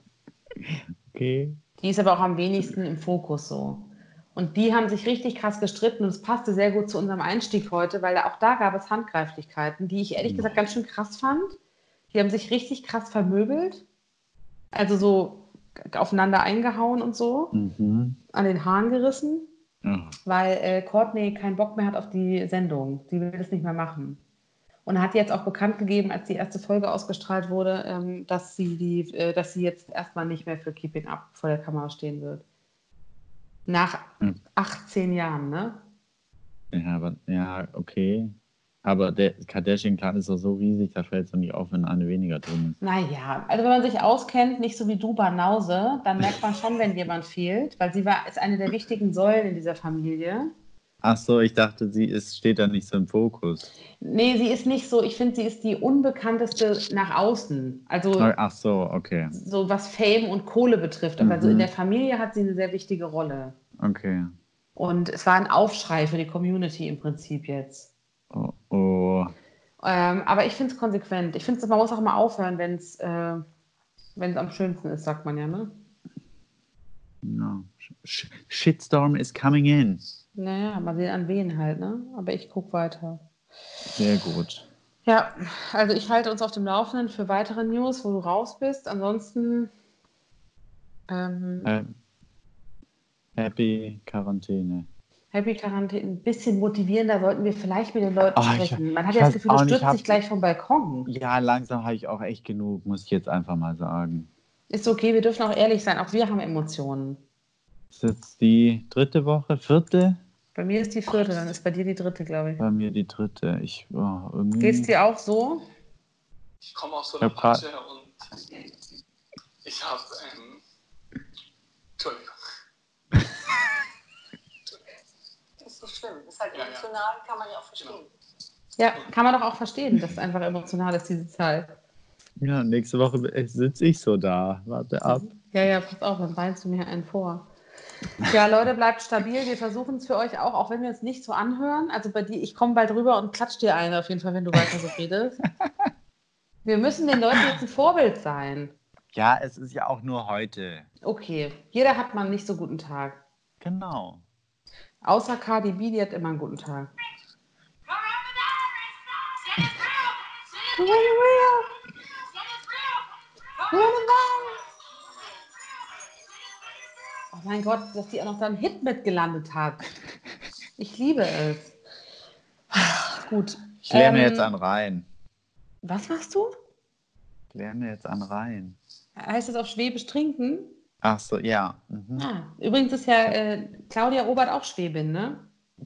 S2: Okay.
S1: Die ist aber auch am wenigsten im Fokus so. Und die haben sich richtig krass gestritten und es passte sehr gut zu unserem Einstieg heute, weil auch da gab es Handgreiflichkeiten, die ich ehrlich gesagt ganz schön krass fand. Die haben sich richtig krass vermöbelt. Also so aufeinander eingehauen und so,
S2: Mhm.
S1: an den Haaren gerissen,
S2: Ja.
S1: weil äh, Courtney keinen Bock mehr hat auf die Sendung. Sie will das nicht mehr machen. Und hat jetzt auch bekannt gegeben, als die erste Folge ausgestrahlt wurde, ähm, dass, sie die, äh, dass sie jetzt erstmal nicht mehr für Keeping Up vor der Kamera stehen wird. Nach
S2: Hm.
S1: 18 Jahren, ne?
S2: Ja, aber, ja, okay. Aber der Kardashian-Clan ist doch so riesig, da fällt es doch nicht auf, wenn eine weniger drin ist.
S1: Naja, also wenn man sich auskennt, nicht so wie du, Banause, dann merkt man schon, wenn jemand fehlt, weil sie war, ist eine der wichtigen Säulen in dieser Familie.
S2: Ach so, ich dachte, sie ist, steht da nicht so im Fokus.
S1: Nee, sie ist nicht so, ich finde, sie ist die unbekannteste nach außen. Also
S2: Ach so, okay.
S1: so was Fame und Kohle betrifft. Aber also
S2: Mhm.
S1: in der Familie hat sie eine sehr wichtige Rolle.
S2: Okay.
S1: Und es war ein Aufschrei für die Community im Prinzip jetzt.
S2: Oh, oh.
S1: Ähm, aber ich finde es konsequent. Ich finde, man muss auch mal aufhören, wenn es äh, wenn's am schönsten ist, sagt man ja, ne?
S2: No. Sh Shitstorm is coming in.
S1: Naja, mal sehen an wen halt, ne? Aber ich gucke weiter.
S2: Sehr gut.
S1: Ja, also ich halte uns auf dem Laufenden für weitere News, wo du raus bist. Ansonsten ähm,
S2: Äh, happy Quarantäne.
S1: Happy Quarantäne, ein bisschen motivierender sollten wir vielleicht mit den Leuten
S2: Ah, ich-
S1: sprechen. Man hat ja das Gefühl, du stürzt dich gleich vom Balkon.
S2: Ja, langsam habe ich auch echt genug, muss ich jetzt einfach mal sagen.
S1: Ist okay, wir dürfen auch ehrlich sein, auch wir haben Emotionen.
S2: Ist jetzt die dritte Woche, vierte?
S1: Bei mir ist die vierte, dann ist bei dir die dritte, glaube ich.
S2: Bei mir die dritte. Ich, oh, irgendwie...
S1: Geht's dir auch so?
S4: Ich komme aus so
S2: Ja,
S4: einer Patsche und ich habe, ähm, Entschuldigung.
S5: Das ist nicht schlimm. Das ist halt
S4: Ja, ja.
S5: emotional, kann man ja auch verstehen.
S1: Ja, kann man doch auch verstehen, dass es einfach emotional ist, diese Zeit.
S2: Ja, nächste Woche sitze ich so da. Warte ab.
S1: Ja, ja, pass auf, dann weinst du mir einen vor. Ja, Leute, bleibt stabil. Wir versuchen es für euch auch, auch wenn wir uns nicht so anhören. Also bei dir, ich komme bald rüber und klatsch dir eine auf jeden Fall, wenn du weiter so redest. Wir müssen den Leuten jetzt ein Vorbild sein.
S2: Ja, es ist ja auch nur heute.
S1: Okay, jeder hat mal einen nicht so guten Tag.
S2: Genau.
S1: Außer Cardi B, die hat immer einen guten Tag. Mein Gott, dass die auch noch da einen Hit mit gelandet hat. Ich liebe es. Gut.
S2: Ich lerne
S1: Ähm,
S2: jetzt an Rhein.
S1: Was machst du?
S2: Ich lerne jetzt an Rhein.
S1: Heißt das auf Schwäbisch trinken?
S2: Ach so, ja. Mhm.
S1: Ah, übrigens ist ja äh, Claudia Robert auch Schwäbin, ne?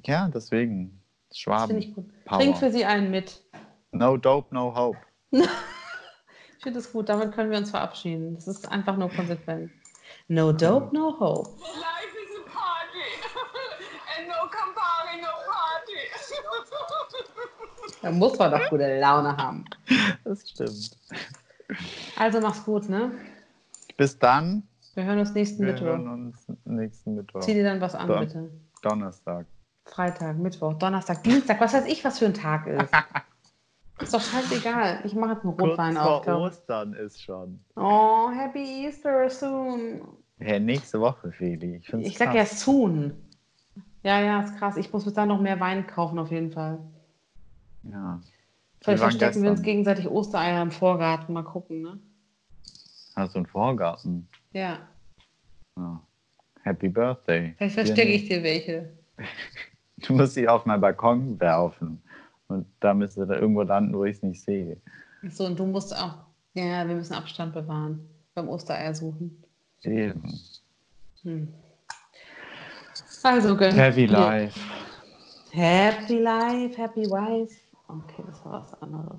S2: Ja, deswegen.
S1: Das
S2: Schwaben.
S1: finde ich gut.
S2: Power.
S1: Trink für sie einen mit.
S2: No dope, no hope.
S1: Ich finde es gut, damit können wir uns verabschieden. Das ist einfach nur konsequent. No dope, no hope.
S5: Life is a party. And no Campari, no party.
S1: Da muss man doch gute Laune haben.
S2: Das stimmt.
S1: Also mach's gut, ne?
S2: Bis dann.
S1: Wir hören uns nächsten
S2: Wir
S1: Mittwoch.
S2: hören uns nächsten Mittwoch.
S1: Zieh dir dann was an,
S2: So.
S1: bitte.
S2: Donnerstag.
S1: Freitag, Mittwoch, Donnerstag, Dienstag, was weiß ich, was für ein Tag ist. ist doch scheißegal. Ich mache jetzt einen
S2: Kurz
S1: Rotwein
S2: vor
S1: auf. glaub.
S2: Ostern ist schon.
S1: Oh, Happy Easter soon.
S2: Hä, nächste Woche, Feli. Ich,
S1: Ich sag ja soon. Ja, ja, ist krass. Ich muss bis dann noch mehr Wein kaufen, auf jeden Fall.
S2: Ja.
S1: Vielleicht
S2: waren
S1: verstecken wir uns
S2: gestern.
S1: gegenseitig Ostereier im Vorgarten. Mal gucken, ne?
S2: Hast du einen Vorgarten?
S1: Ja.
S2: Ja. Happy Birthday.
S1: Vielleicht verstecke ich dir welche.
S2: Du musst sie auf meinen Balkon werfen. Und da müsste da irgendwo landen, wo ich es nicht sehe.
S1: So, und du musst auch. Ja, wir müssen Abstand bewahren beim Ostereier suchen.
S2: Eben.
S1: Hm. Also, gönn.
S2: Heavy
S1: dir-
S2: Life.
S1: Happy Life, Happy Wife. Okay, das war was anderes.